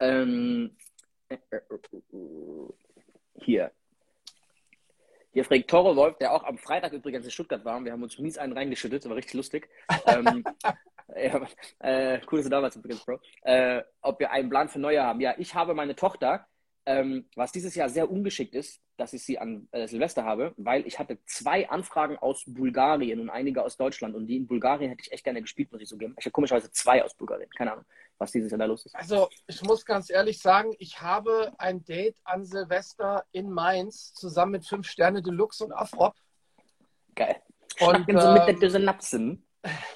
Ähm, äh, äh, hier. Hier fragt Toro Wolf, der auch am Freitag übrigens in Stuttgart war. Wir haben uns mies einen reingeschüttet, das war richtig lustig. ähm, ja, äh, cool, dass du da warst übrigens, Bro. Äh, ob wir einen Plan für Neujahr haben. Ja, ich habe meine Tochter, ähm, was dieses Jahr sehr ungeschickt ist, dass ich sie an äh, Silvester habe, weil ich hatte zwei Anfragen aus Bulgarien und einige aus Deutschland. Und die in Bulgarien hätte ich echt gerne gespielt, muss ich so geben. Ich habe komischerweise zwei aus Bulgarien. Keine Ahnung, was dieses Jahr da los ist. Also, ich muss ganz ehrlich sagen, ich habe ein Date an Silvester in Mainz zusammen mit fünf Sterne Deluxe und Afrop. Geil. Und so mit der Düse Napsen.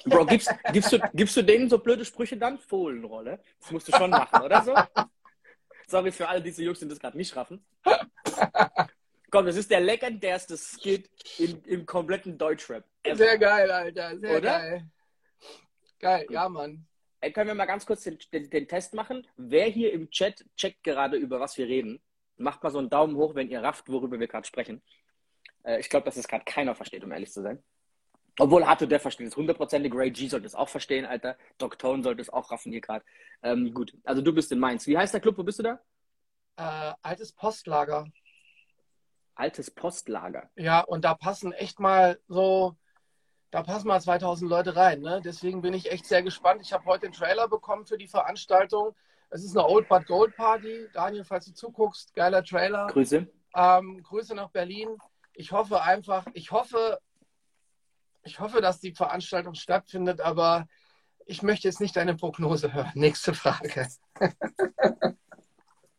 Bro, gibst, gibst, du, gibst du denen so blöde Sprüche dann? Fohlenrolle. Das musst du schon machen, oder so? Sorry für alle diese Jungs, die das gerade nicht raffen. Komm, das ist der legendärste Skit in, im kompletten Deutschrap. Ever. Sehr geil, Alter. Sehr Oder? geil. Geil, ja, Mann. Ey, können wir mal ganz kurz den, den, den, Test machen? Wer hier im Chat checkt gerade, über was wir reden? Macht mal so einen Daumen hoch, wenn ihr rafft, worüber wir gerade sprechen. Äh, ich glaube, dass das gerade keiner versteht, um ehrlich zu sein. Obwohl Hato der versteht es hundertprozentig. Ray G sollte es auch verstehen, Alter. Doc Tone sollte es auch raffen hier gerade. Ähm, gut, also du bist in Mainz. Wie heißt der Club? Wo bist du da? Äh, altes Postlager. altes Postlager. Ja, und da passen echt mal so, da passen mal 2000 Leute rein. Ne? Deswegen bin ich echt sehr gespannt. Ich habe heute den Trailer bekommen für die Veranstaltung. Es ist eine Old But Gold Party. Daniel, falls du zuguckst, geiler Trailer. Grüße. Ähm, Grüße nach Berlin. Ich hoffe einfach, ich hoffe, ich hoffe, dass die Veranstaltung stattfindet, aber ich möchte jetzt nicht deine Prognose hören. Nächste Frage.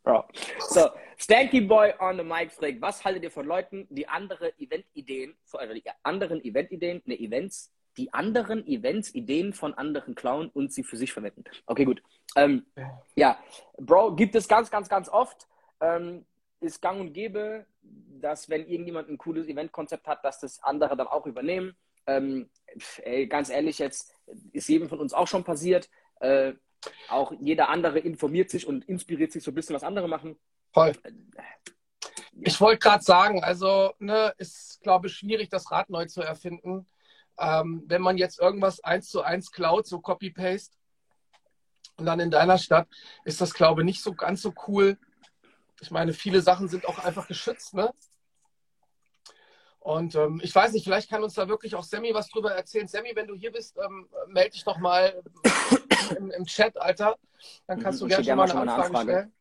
Bro. So, Stanky Boy on the Mic fragt, was haltet ihr von Leuten, die andere Event-Ideen, also die anderen Event-Ideen, ne, Events, die anderen Events, Ideen von anderen klauen und sie für sich verwenden? Okay, gut. Ähm, ja, Bro, gibt es ganz, ganz, ganz oft. Ähm, ist gang und gäbe, dass wenn irgendjemand ein cooles Eventkonzept hat, dass das andere dann auch übernehmen. Ähm, ey, ganz ehrlich, jetzt ist jedem von uns auch schon passiert. Äh, auch jeder andere informiert sich und inspiriert sich so ein bisschen, was andere machen. Voll. Ich wollte gerade sagen, also ne, ist, glaube ich, schwierig, das Rad neu zu erfinden. Ähm, wenn man jetzt irgendwas eins zu eins klaut, so Copy-Paste, und dann in deiner Stadt, ist das, glaube ich, nicht so ganz so cool. Ich meine, viele Sachen sind auch einfach geschützt, ne? Und ähm, ich weiß nicht, vielleicht kann uns da wirklich auch Sammy was drüber erzählen. Sammy, wenn du hier bist, ähm, melde dich doch mal im, im, Chat, Alter. Dann kannst du gerne schon mal eine, Anfrage, eine Anfrage stellen.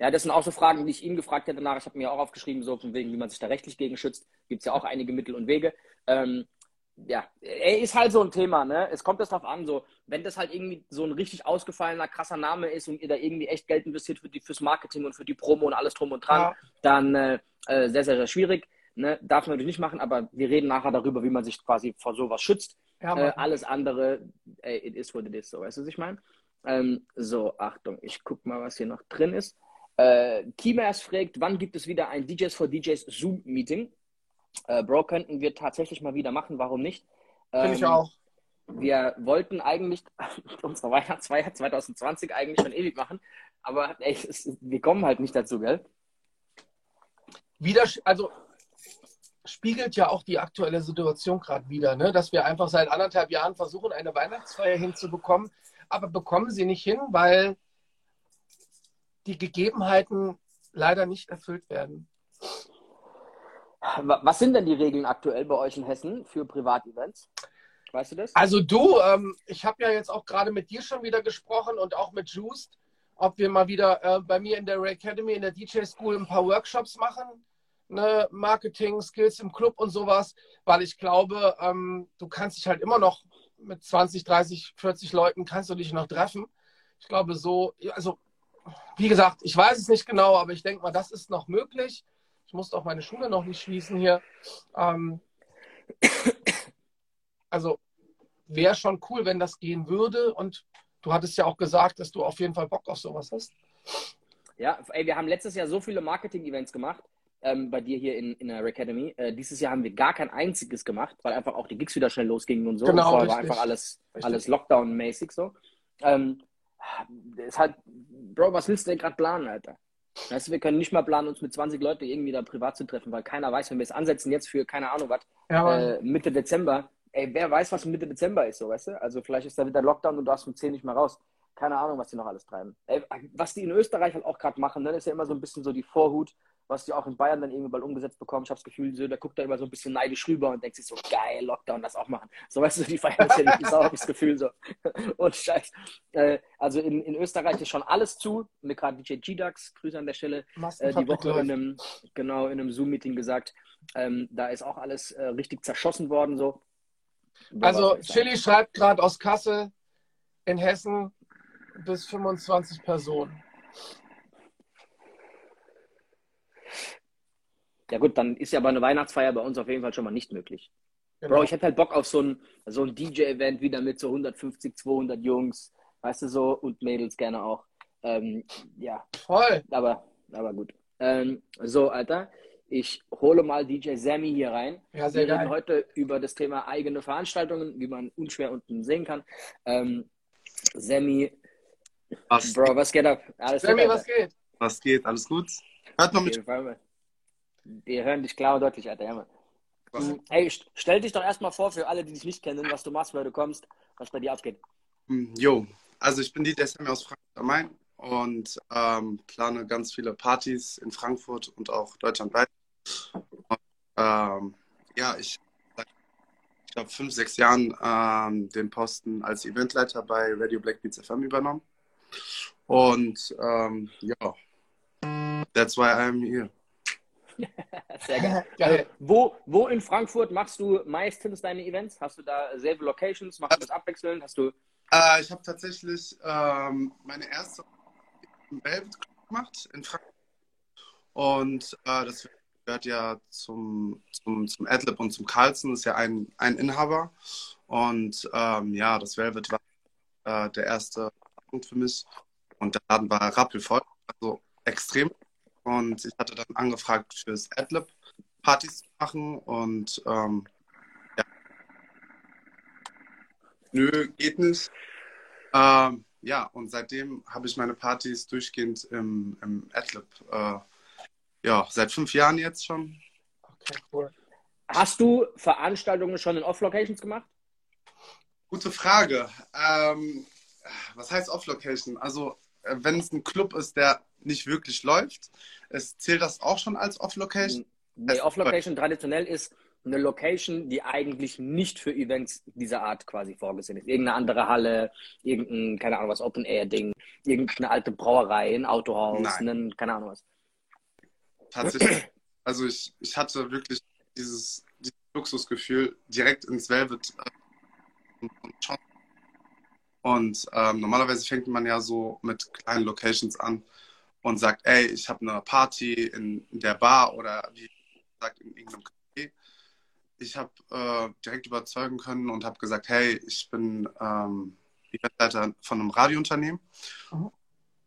Ja, das sind auch so Fragen, die ich ihn gefragt hätte danach. Ich habe mir auch aufgeschrieben, so von wegen, wie man sich da rechtlich gegen schützt. Gibt es ja auch einige Mittel und Wege. Ähm, ja, er ist halt so ein Thema, ne? Es kommt das darauf an, so, wenn das halt irgendwie so ein richtig ausgefallener, krasser Name ist und ihr da irgendwie echt Geld investiert für die, fürs Marketing und für die Promo und alles drum und dran, ja. dann äh, äh sehr, sehr, sehr schwierig. Ne, darf man natürlich nicht machen, aber wir reden nachher darüber, wie man sich quasi vor sowas schützt. Ja, äh, alles andere, ey, it is what it is, so, weißt du, was ich meine? Ähm, so, Achtung, ich guck mal, was hier noch drin ist. Äh, Kimers fragt, wann gibt es wieder ein DJs for DJs Zoom-Meeting? Äh, Bro, könnten wir tatsächlich mal wieder machen, warum nicht? Finde ähm, ich auch. Wir wollten eigentlich unsere Weihnachtsfeier 2020 eigentlich schon ewig machen, aber ey, es, wir kommen halt nicht dazu, gell? Wieder, also spiegelt ja auch die aktuelle Situation gerade wieder, ne? dass wir einfach seit anderthalb Jahren versuchen, eine Weihnachtsfeier hinzubekommen, aber bekommen sie nicht hin, weil die Gegebenheiten leider nicht erfüllt werden. Was sind denn die Regeln aktuell bei euch in Hessen für Privatevents? Weißt du das? Also du, ähm, ich habe ja jetzt auch gerade mit dir schon wieder gesprochen und auch mit Juiced, ob wir mal wieder äh, bei mir in der Ray Academy, in der DJ School ein paar Workshops machen ne, Marketing, Skills im Club und sowas, weil ich glaube, ähm, du kannst dich halt immer noch mit 20, 30, 40 Leuten kannst du dich noch treffen. Ich glaube so, also wie gesagt, ich weiß es nicht genau, aber ich denke mal, das ist noch möglich. Ich musste auch meine Schule noch nicht schließen hier. Ähm, also wäre schon cool, wenn das gehen würde. Und du hattest ja auch gesagt, dass du auf jeden Fall Bock auf sowas hast. Ja, ey, wir haben letztes Jahr so viele Marketing-Events gemacht ähm, bei dir hier in, in der Academy. Äh, dieses Jahr haben wir gar kein einziges gemacht, weil einfach auch die Gigs wieder schnell losgingen und so. Genau, und vorher war einfach alles, alles Lockdown-mäßig so. Ähm, ist halt, Bro, was willst du denn gerade planen, Alter? Weißt du, wir können nicht mal planen, uns mit 20 Leuten irgendwie da privat zu treffen, weil keiner weiß, wenn wir es ansetzen jetzt für, keine Ahnung was, ja, äh, Mitte Dezember, ey, wer weiß, was Mitte Dezember ist, so, weißt du? Also vielleicht ist da wieder Lockdown und du hast um 10 nicht mehr raus. Keine Ahnung, was die noch alles treiben. Ey, was die in Österreich halt auch gerade machen, dann ne, ist ja immer so ein bisschen so die Vorhut, was die auch in Bayern dann irgendwie bald umgesetzt bekommen. Ich habe das Gefühl, der guckt da immer so ein bisschen neidisch rüber und denkt sich so, geil, Lockdown, das auch machen. So, weißt du, die feiern das ja nicht, habe ich das Gefühl so. und scheiß. Äh, also in, in Österreich ist schon alles zu. Mir gerade DJ G-Dax, Grüße an der Stelle, äh, die Woche in einem, genau, in einem Zoom-Meeting gesagt, ähm, da ist auch alles äh, richtig zerschossen worden, so. Also, Chili schreibt gerade aus Kassel in Hessen bis 25 Personen. Ja gut, dann ist ja aber eine Weihnachtsfeier bei uns auf jeden Fall schon mal nicht möglich. Genau. Bro, ich hätte halt Bock auf so ein, so ein DJ-Event wieder mit so 150, 200 Jungs, weißt du so, und Mädels gerne auch. Ähm, ja. Voll. Aber, aber gut. Ähm, so, Alter, ich hole mal DJ Sammy hier rein. Ja, sehr Wir reden heute über das Thema eigene Veranstaltungen, wie man unschwer unten sehen kann. Ähm, Sammy, was? Bro, was geht ab? Alles Sammy, gut, was geht? Was geht? Alles gut? Hört noch mit. Wir hören dich klar und deutlich, Alter. Ja. Ey, stell dich doch erstmal vor für alle, die dich nicht kennen, was du machst, wer du kommst, was bei dir abgeht. Hm, jo, also ich bin die Sammy aus Frankfurt am Main und ähm, plane ganz viele Partys in Frankfurt und auch deutschlandweit. Und, ähm, ja, ich ich glaube fünf, sechs Jahren ähm, den Posten als Eventleiter bei Radio Black Beats FM übernommen. Und ähm, ja, that's why I'm here. Sehr geil. geil. Wo, wo in Frankfurt machst du meistens deine Events? Hast du da selbe Locations? Machst du das abwechselnd? Hast du äh, ich habe tatsächlich ähm, meine erste im Velvet gemacht in Frankfurt. Und äh, das gehört ja zum, zum, zum Adlib und zum Carlson, ist ja ein, ein Inhaber. Und ähm, ja, das Velvet war äh, der erste Punkt für mich. Und der Laden war rappelvoll, also extrem. Und ich hatte dann angefragt, fürs Adlib Partys zu machen. Und ähm, ja. Nö, geht nicht. Ähm, ja, und seitdem habe ich meine Partys durchgehend im, im Adlib. Äh, ja, seit fünf Jahren jetzt schon. Okay, cool. Hast du Veranstaltungen schon in Off-Locations gemacht? Gute Frage. Ähm, was heißt Off-Location? Also, äh, wenn es ein Club ist, der nicht wirklich läuft, es zählt das auch schon als Off-Location? Nee, Off-Location traditionell ist eine Location, die eigentlich nicht für Events dieser Art quasi vorgesehen ist. Irgendeine andere Halle, irgendein, keine Ahnung was, Open-Air-Ding, irgendeine alte Brauerei, ein Autohaus, ein, keine Ahnung was. Tatsächlich. Also ich, ich hatte wirklich dieses, dieses Luxusgefühl direkt ins Velvet äh, und ähm, normalerweise fängt man ja so mit kleinen Locations an und sagt, ey, ich habe eine Party in, in, der Bar oder wie gesagt in irgendeinem Café. Ich habe äh, direkt überzeugen können und habe gesagt, hey, ich bin ähm, Eventleiter von einem Radiounternehmen. Mhm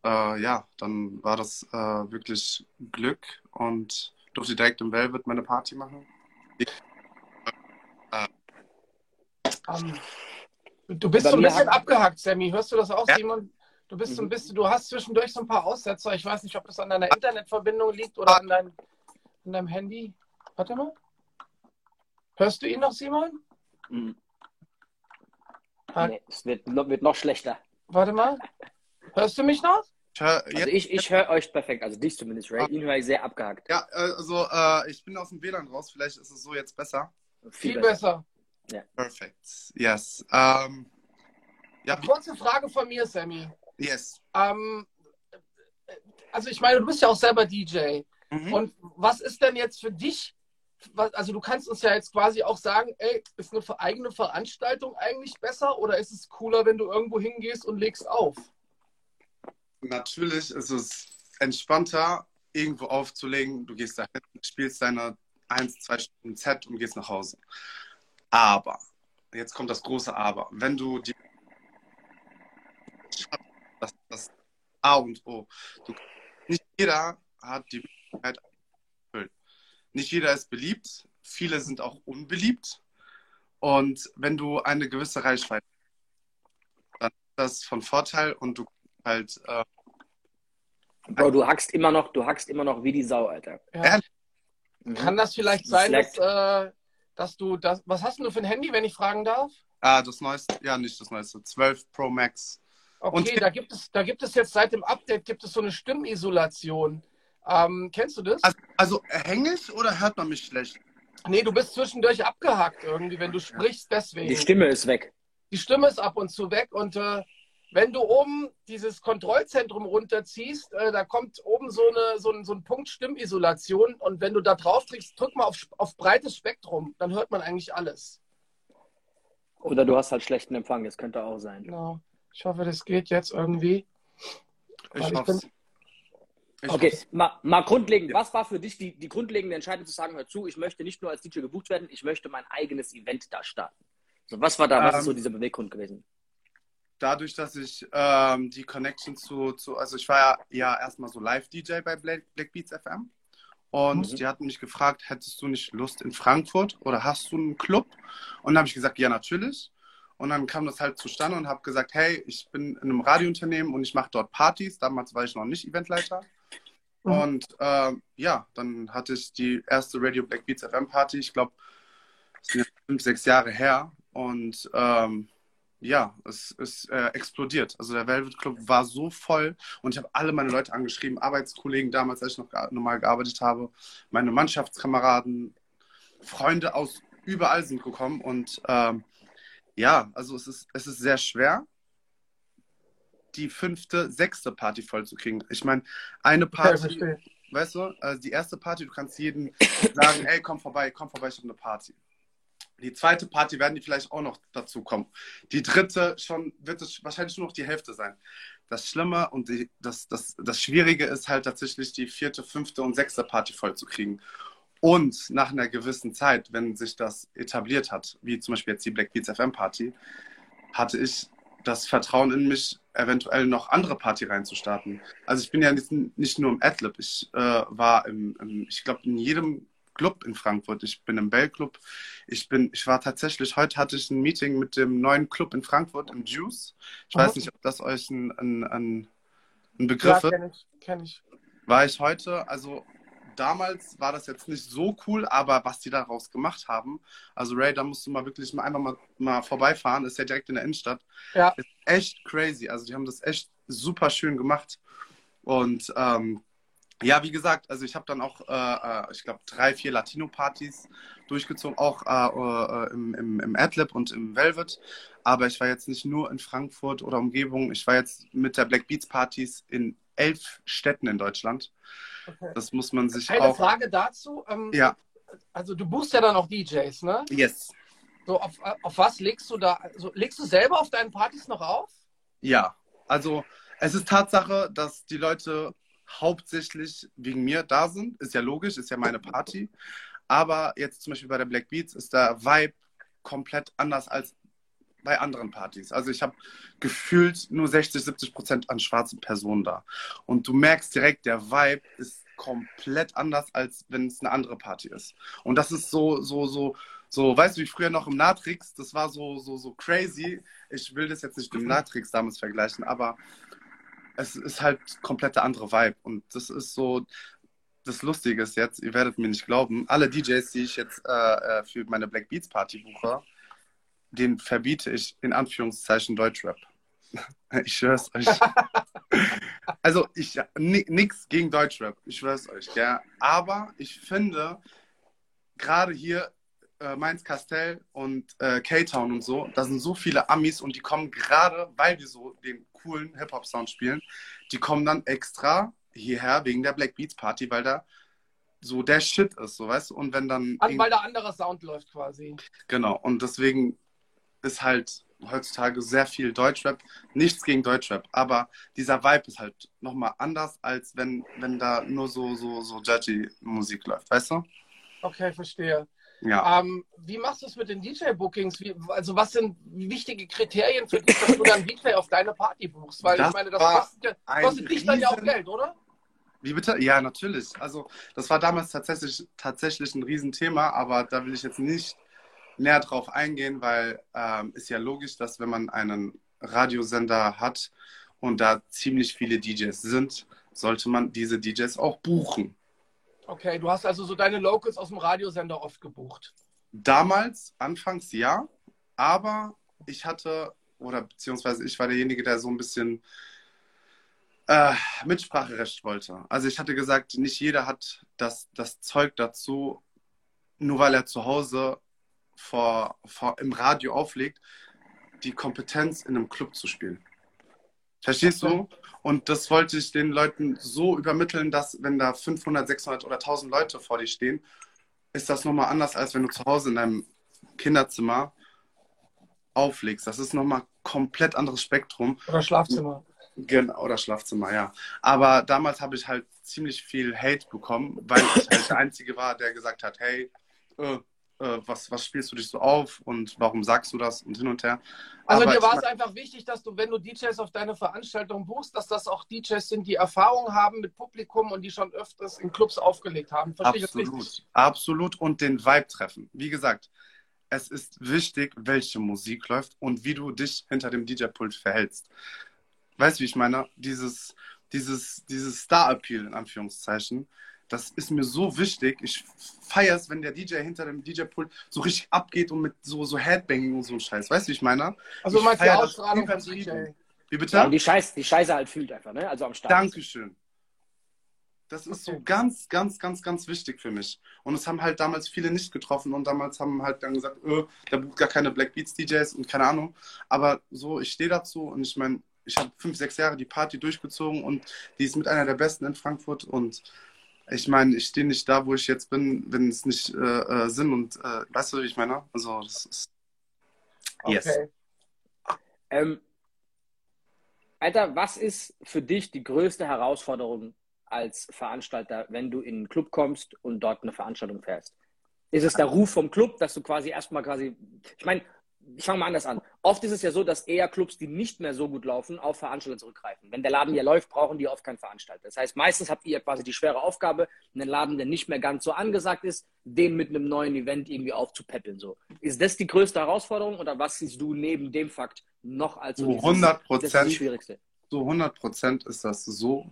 äh, ja, dann war das äh, wirklich Glück und durfte direkt im Velvet meine Party machen. Ich, äh, um, du bist so ein bisschen abgehackt, Sammy. Hörst du das auch, ja. Simon? Du bist so ein mhm. bisschen, du hast zwischendurch so ein paar Aussetzer. Ich weiß nicht, ob das an deiner Internetverbindung liegt oder an, dein, an deinem Handy. Warte mal. Hörst du ihn noch, Simon? Mhm. Nee, es wird, wird noch schlechter. Warte mal. Hörst du mich noch? Ich hör, also ich, ich höre euch perfekt, also dich zumindest, Ray. Ihn höre ich sehr abgehackt. Ja, also äh, ich bin aus dem WLAN raus, vielleicht ist es so jetzt besser. Viel, Viel besser. besser. Ja. Perfekt. Yes. Um, ja. Kurze Frage von mir, Sammy. Yes. Um, also ich meine, du bist ja auch selber DJ. Mhm. Und was ist denn jetzt für dich also du kannst uns ja jetzt quasi auch sagen, ey, ist eine eigene Veranstaltung eigentlich besser oder ist es cooler, wenn du irgendwo hingehst und legst auf? natürlich ist es entspannter, irgendwo aufzulegen. Du gehst dahin, spielst deine 1, 2 Stunden Z und gehst nach Hause. Aber, jetzt kommt das große Aber. Wenn du die. Das, das A und O. Du, nicht jeder hat die Möglichkeit, nicht jeder ist beliebt, viele sind auch unbeliebt. Und wenn du eine gewisse Reichweite hast, dann ist das von Vorteil und du halt. Äh, Bro, du hackst immer noch, du hackst immer noch wie die Sau, Alter. Ja. Mhm. Kann das vielleicht sein, dass, äh, dass du das. Was hast du für ein Handy, wenn ich fragen darf? Ah, das neueste, ja, nicht das neueste, 12 Pro Max. Okay, Und, da gibt es, da gibt es jetzt seit dem Update gibt es so eine Stimmisolation. Ähm, kennst du das? Also, also hänge ich oder hört man mich schlecht? Nee, du bist zwischendurch abgehakt irgendwie, wenn du sprichst, deswegen. Die Stimme ist weg. Die Stimme ist ab und zu weg und äh, wenn du oben dieses Kontrollzentrum runterziehst, äh, da kommt oben so, eine, so, ein, so ein Punkt Stimmisolation und wenn du da drauf drückst, drück mal auf, auf breites Spektrum, dann hört man eigentlich alles. Oder du hast halt schlechten Empfang, das könnte auch sein. Genau. Ich hoffe, das geht jetzt irgendwie. Ich hoffe Okay, mal, mal grundlegend, was war für dich die, die grundlegende Entscheidung zu sagen, hör zu, ich möchte nicht nur als DJ gebucht werden, ich möchte mein eigenes Event da starten. So, was war da, was ist so ähm, dieser Beweggrund gewesen? dadurch, dass ich ähm, die Connection zu, zu, also ich war ja, ja erstmal so Live-DJ bei Black, Black Beats FM und mhm. die hatten mich gefragt, hättest du nicht Lust in Frankfurt oder hast du einen Club? Und dann habe ich gesagt, ja, natürlich. Und dann kam das halt zustande und habe gesagt, hey, ich bin in einem Radiounternehmen und ich mache dort Partys. Damals war ich noch nicht Eventleiter. Mhm. Und äh, ja, dann hatte ich die erste Radio Black Beats FM Party. Ich glaube, das sind jetzt fünf, sechs Jahre her. Und ähm, ja, es ist äh, explodiert. Also der Velvet Club war so voll und ich habe alle meine Leute angeschrieben, Arbeitskollegen damals, als ich noch normal gearbeitet habe, meine Mannschaftskameraden, Freunde aus überall sind gekommen und ähm, ja, also es ist, es ist sehr schwer, die fünfte, sechste Party voll zu kriegen. Ich meine, eine Party, ja, weißt du, also die erste Party, du kannst jedem sagen, ey, komm vorbei, komm vorbei, ich habe eine Party. Die zweite Party werden die vielleicht auch noch dazu kommen. Die dritte schon wird es wahrscheinlich nur noch die Hälfte sein. Das Schlimme und die, das, das, das Schwierige ist halt tatsächlich die vierte, fünfte und sechste Party voll zu kriegen. Und nach einer gewissen Zeit, wenn sich das etabliert hat, wie zum Beispiel jetzt die Black Beats FM Party, hatte ich das Vertrauen in mich, eventuell noch andere Party reinzustarten. Also ich bin ja nicht, nicht nur im Adlib, ich äh, war im, im ich glaube, in jedem Club in Frankfurt. Ich bin im Bell Club. Ich bin, ich war tatsächlich, heute hatte ich ein Meeting mit dem neuen Club in Frankfurt, im Juice. Ich weiß nicht, ob das euch ein, ein, ein, ein Begriff ist. Ja, kenne ich, kenn ich. War ich heute, also damals war das jetzt nicht so cool, aber was die daraus gemacht haben, also Ray, da musst du mal wirklich mal einfach mal, mal vorbeifahren, ist ja direkt in der Innenstadt. Ja. Ist echt crazy. Also die haben das echt super schön gemacht. Und ähm, ja, wie gesagt, also ich habe dann auch, äh, äh ich glaube, drei, vier Latino-Partys durchgezogen, auch äh, äh, im, im, im Adlib und im Velvet. Aber ich war jetzt nicht nur in Frankfurt oder Umgebung, ich war jetzt mit der Black Beats Partys in elf Städten in Deutschland. Okay. Das muss man sich Eine auch... Frage dazu. Ähm, ja. Also du buchst ja dann auch DJs, ne? Yes. So, auf, auf was legst du da? Also, legst du selber auf deinen Partys noch auf? Ja, also es ist Tatsache, dass die Leute hauptsächlich wegen mir da sind. Ist ja logisch, ist ja meine Party. Aber jetzt zum Beispiel bei der Black Beats ist der Vibe komplett anders als bei anderen Partys. Also ich habe gefühlt nur 60, 70 Prozent an schwarzen Personen da. Und du merkst direkt, der Vibe ist komplett anders, als wenn es eine andere Party ist. Und das ist so, so, so, so, weißt du, wie früher noch im Natrix, das war so, so, so crazy. Ich will das jetzt nicht mit dem Natrix damals vergleichen, aber es ist halt komplett der andere Vibe. Und das ist so, das Lustige ist jetzt, ihr werdet mir nicht glauben, alle DJs, die ich jetzt äh, äh, für meine Black Beats Party buche, den verbiete ich in Anführungszeichen Deutschrap. Ich schwör's euch. also ich nichts gegen Deutschrap, ich schwör's euch, ja. Aber ich finde, gerade hier äh, Mainz Castell und äh, K-Town und so, da sind so viele Amis und die kommen gerade, weil wir so den coolen Hip-Hop-Sound spielen, die kommen dann extra hierher wegen der Black Beats Party, weil da so der Shit ist, so weißt du? Und wenn dann. An, weil da anderer Sound läuft quasi. Genau, und deswegen ist halt heutzutage sehr viel Deutschrap. Nichts gegen Deutschrap, aber dieser Vibe ist halt nochmal anders, als wenn, wenn da nur so, so, so Judgy-Musik läuft, weißt du? Okay, verstehe. Ja. Ähm, wie machst du es mit den DJ-Bookings? Also was sind wichtige Kriterien für dich, dass du dann DJ auf deine Party buchst? Weil das ich meine, das kostet, kostet dich dann ja auch Geld, oder? Wie bitte? Ja, natürlich. Also das war damals tatsächlich, tatsächlich ein Riesenthema, aber da will ich jetzt nicht näher drauf eingehen, weil ähm, ist ja logisch, dass wenn man einen Radiosender hat und da ziemlich viele DJs sind, sollte man diese DJs auch buchen. Okay, du hast also so deine Locals aus dem Radiosender oft gebucht. Damals, anfangs ja, aber ich hatte, oder beziehungsweise ich war derjenige, der so ein bisschen äh, Mitspracherecht wollte. Also ich hatte gesagt, nicht jeder hat das, das Zeug dazu, nur weil er zu Hause vor, vor, im Radio auflegt, die Kompetenz in einem Club zu spielen. Verstehst du? Und das wollte ich den Leuten so übermitteln, dass wenn da 500, 600 oder 1000 Leute vor dir stehen, ist das nochmal anders, als wenn du zu Hause in deinem Kinderzimmer auflegst. Das ist nochmal komplett anderes Spektrum. Oder Schlafzimmer. Genau, oder Schlafzimmer, ja. Aber damals habe ich halt ziemlich viel Hate bekommen, weil ich halt der Einzige war, der gesagt hat, hey, äh, äh, was, was spielst du dich so auf und warum sagst du das und hin und her. Also Aber dir war es einfach wichtig, dass du, wenn du DJs auf deine Veranstaltung buchst, dass das auch DJs sind, die Erfahrung haben mit Publikum und die schon öfters in Clubs aufgelegt haben. Verstehe absolut, absolut und den Vibe treffen. Wie gesagt, es ist wichtig, welche Musik läuft und wie du dich hinter dem DJ-Pult verhältst. Weißt du, wie ich meine? Dieses, dieses, dieses Star-Appeal in Anführungszeichen, Das ist mir so wichtig. Ich feiere es, wenn der DJ hinter dem DJ-Pult so richtig abgeht und mit so, so Headbanging und so ein Scheiß. Weißt du, wie ich meine? Also ich meinst die Ausstrahlung vom. DJ. Wie bitte? Ja, und die Scheiße, die Scheiße halt fühlt einfach, ne? Also am Start. Dankeschön. Das ist so ganz, ganz, ganz, ganz wichtig für mich. Und es haben halt damals viele nicht getroffen und damals haben halt dann gesagt, öh, der bucht gar keine Black Beats DJs und keine Ahnung. Aber so, ich stehe dazu und ich meine, ich habe fünf, sechs Jahre die Party durchgezogen und die ist mit einer der besten in Frankfurt und ich meine, ich stehe nicht da, wo ich jetzt bin, wenn es nicht äh, äh, Sinn und äh, weißt du, wie ich meine? Also das ist Yes. Okay. Ähm, Alter, was ist für dich die größte Herausforderung als Veranstalter, wenn du in einen Club kommst und dort eine Veranstaltung fährst? Ist es der Ruf vom Club, dass du quasi erstmal quasi, ich meine, ich fange mal anders an. Oft ist es ja so, dass eher Clubs, die nicht mehr so gut laufen, auf Veranstalter zurückgreifen. Wenn der Laden ja läuft, brauchen die oft keinen Veranstalter. Das heißt, meistens habt ihr quasi die schwere Aufgabe, einen Laden, der nicht mehr ganz so angesagt ist, den mit einem neuen Event irgendwie aufzupäppeln. So. Ist das die größte Herausforderung oder was siehst du neben dem Fakt noch als so dieses- 100 Das ist Prozent. Schwierigste. so 100 Prozent ist das so.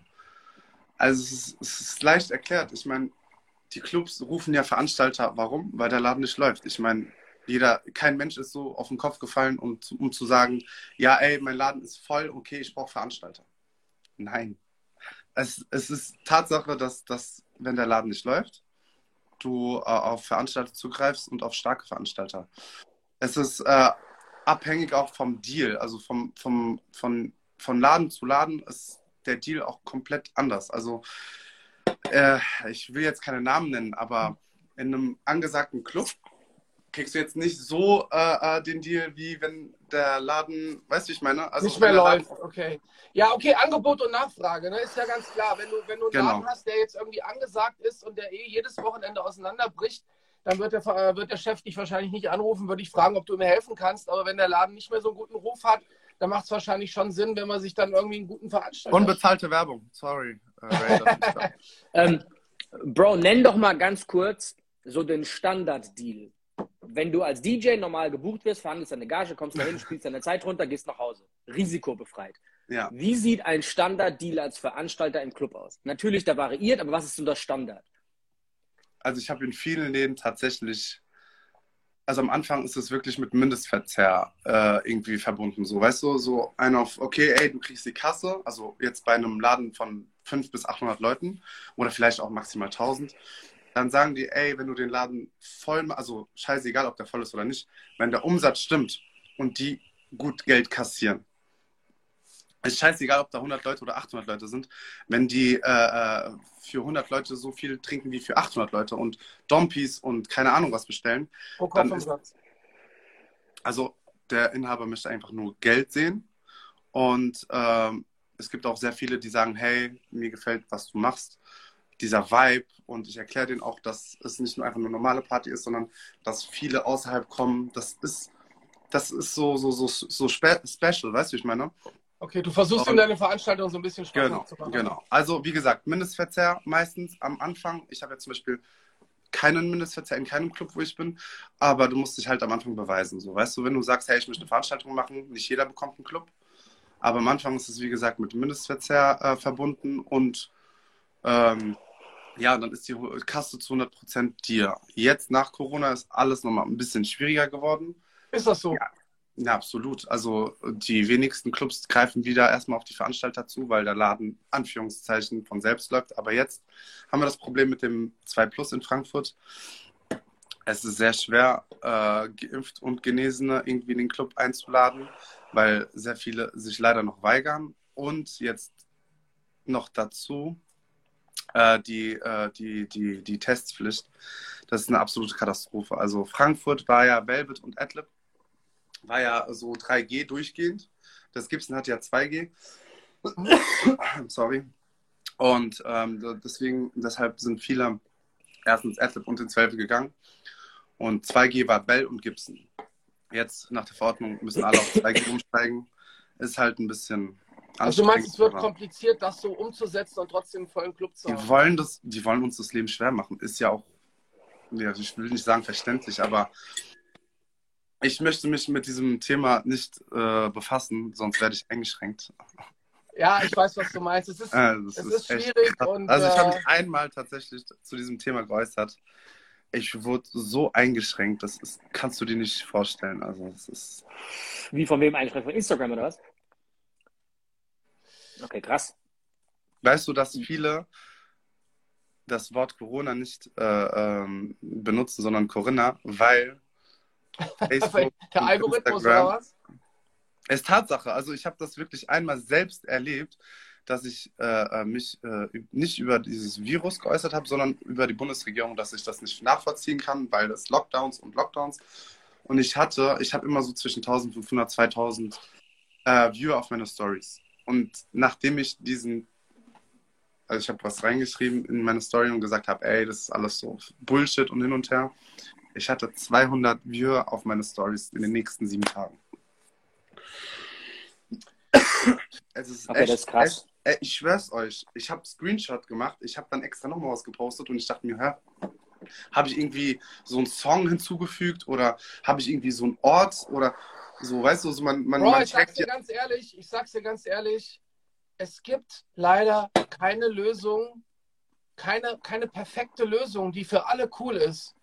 Also es ist, es ist leicht erklärt. Ich meine, die Clubs rufen ja Veranstalter. Warum? Weil der Laden nicht läuft. Ich meine, jeder, kein Mensch ist so auf den Kopf gefallen, um, zu- um zu sagen, ja, ey, mein Laden ist voll, okay, ich brauche Veranstalter. Nein. Es, es ist Tatsache, dass, dass, wenn der Laden nicht läuft, du äh, auf Veranstalter zugreifst und auf starke Veranstalter. Es ist äh, abhängig auch vom Deal, also vom, vom, von, von Laden zu Laden ist der Deal auch komplett anders. Also äh, ich will jetzt keine Namen nennen, aber in einem angesagten Club kriegst du jetzt nicht so äh, äh, den Deal, wie wenn der Laden, weißt du, wie ich meine? Also nicht mehr läuft, okay. Ja, okay, Angebot und Nachfrage, ne? Ist ja ganz klar. Wenn du, wenn du einen Genau. Laden hast, der jetzt irgendwie angesagt ist und der eh jedes Wochenende auseinanderbricht, dann wird der, äh, wird der Chef dich wahrscheinlich nicht anrufen, würde ich fragen, ob du ihm helfen kannst. Aber wenn der Laden nicht mehr so einen guten Ruf hat, dann macht es wahrscheinlich schon Sinn, wenn man sich dann irgendwie einen guten Veranstalter. Unbezahlte Werbung, sorry. Äh, Ähm, Bro, nenn doch mal ganz kurz so den Standard-Deal. Wenn du als DJ normal gebucht wirst, verhandelst deine Gage, kommst dahin, spielst deine Zeit runter, gehst nach Hause. Risikobefreit. ja. Wie sieht ein Standard-Deal als Veranstalter im Club aus? Natürlich, der variiert, aber was ist denn das Standard? Also ich habe in vielen Läden tatsächlich, also am Anfang ist es wirklich mit Mindestverzehr äh, irgendwie verbunden. So, weißt du, so ein auf, okay, ey, du kriegst die Kasse, also jetzt bei einem Laden von 500 bis 800 Leuten oder vielleicht auch maximal 1000, dann sagen die, ey, wenn du den Laden voll, also scheißegal, ob der voll ist oder nicht, wenn der Umsatz stimmt und die gut Geld kassieren, ist scheißegal, ob da 100 Leute oder 800 Leute sind, wenn die äh, äh, für 100 Leute so viel trinken wie für 800 Leute und Dompies und keine Ahnung was bestellen. Pro dann Kopfumsatz. Also der Inhaber möchte einfach nur Geld sehen und ähm, es gibt auch sehr viele, die sagen, hey, mir gefällt, was du machst, dieser Vibe und ich erkläre denen auch, dass es nicht nur einfach eine normale Party ist, sondern dass viele außerhalb kommen. Das ist, das ist so, so, so, so spe special, weißt du, wie ich meine? Okay, du versuchst Und- ihm deine Veranstaltung so ein bisschen Spaß Genau, zu machen. genau. Also wie gesagt, Mindestverzehr meistens am Anfang. Ich habe jetzt zum Beispiel keinen Mindestverzehr in keinem Club, wo ich bin, aber du musst dich halt am Anfang beweisen. So, weißt du, wenn du sagst, hey, ich möchte eine Veranstaltung machen, nicht jeder bekommt einen Club. Aber am Anfang ist es, wie gesagt, mit Mindestverzehr äh, verbunden und ähm, ja, dann ist die Kasse zu 100% dir. Jetzt nach Corona ist alles nochmal ein bisschen schwieriger geworden. Ist das so? Ja. Ja, absolut. Also die wenigsten Clubs greifen wieder erstmal auf die Veranstalter zu, weil der Laden Anführungszeichen von selbst läuft. Aber jetzt haben wir das Problem mit dem 2 Plus in Frankfurt. Es ist sehr schwer, äh, geimpft und Genesene irgendwie in den Club einzuladen, weil sehr viele sich leider noch weigern. Und jetzt noch dazu äh, die, äh, die, die, die Testpflicht. Das ist eine absolute Katastrophe. Also Frankfurt war ja Velvet und Adlib war ja so 3G durchgehend. Das Gibson hat ja 2G. Sorry. Und ähm, deswegen, deshalb sind viele erstens Adlib und in 12 gegangen. Und 2G war Bell und Gibson. Jetzt nach der Verordnung müssen alle auf 2G umsteigen. Ist halt ein bisschen Also du meinst, es wird kompliziert, das so umzusetzen und trotzdem einen vollen Club zu die haben? wollen das, die wollen uns das Leben schwer machen. Ist ja auch, ja, ich will nicht sagen verständlich, aber ich möchte mich mit diesem Thema nicht äh, befassen, sonst werde ich eingeschränkt. Ja, ich weiß, was du meinst. Es ist, das es ist ist schwierig und Also ich habe äh, mich einmal tatsächlich zu diesem Thema geäußert. Ich wurde so eingeschränkt, das ist, kannst du dir nicht vorstellen. Also das ist. Wie von wem eingeschränkt? Von Instagram oder was? Okay, krass. Weißt du, dass viele das Wort Corona nicht äh, ähm, benutzen, sondern Corinna, weil Facebook der Algorithmus Instagram- oder was? Es ist Tatsache. Also ich habe das wirklich einmal selbst erlebt, dass ich äh, äh, mich äh, nicht über dieses Virus geäußert habe, sondern über die Bundesregierung, dass ich das nicht nachvollziehen kann, weil es Lockdowns und Lockdowns. Und ich hatte, ich habe immer so zwischen 1500, 2000 äh, Viewer auf meine Stories. Und nachdem ich diesen, also ich habe was reingeschrieben in meine Story und gesagt habe, ey, das ist alles so Bullshit und hin und her. Ich hatte 200 Viewer auf meine Stories in den nächsten sieben Tagen. Es ist Okay, echt, das ist krass. Echt, ich schwör's euch, ich habe Screenshot gemacht, ich habe dann extra nochmal was gepostet und ich dachte mir, hä, habe ich irgendwie so einen Song hinzugefügt oder habe ich irgendwie so einen Ort oder so, weißt du, so man, man, Bro, man ich sag's dir ja. ganz ehrlich, ich sag's dir ganz ehrlich, es gibt leider keine Lösung, keine, keine perfekte Lösung, die für alle cool ist.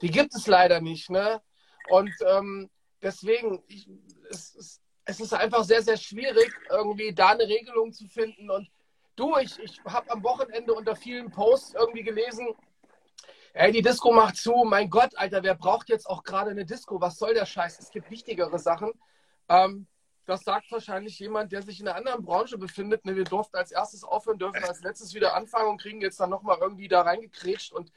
Die gibt es leider nicht, ne? Und ähm, deswegen, ich, es, es, es ist einfach sehr, sehr schwierig, irgendwie da eine Regelung zu finden. Und du, ich, ich habe am Wochenende unter vielen Posts irgendwie gelesen, ey, die Disco macht zu, mein Gott, Alter, wer braucht jetzt auch gerade eine Disco? Was soll der Scheiß? Es gibt wichtigere Sachen. Ähm, das sagt wahrscheinlich jemand, der sich in einer anderen Branche befindet. Ne, wir durften als erstes aufhören, dürfen als letztes wieder anfangen und kriegen jetzt dann nochmal irgendwie da reingekrätscht. Und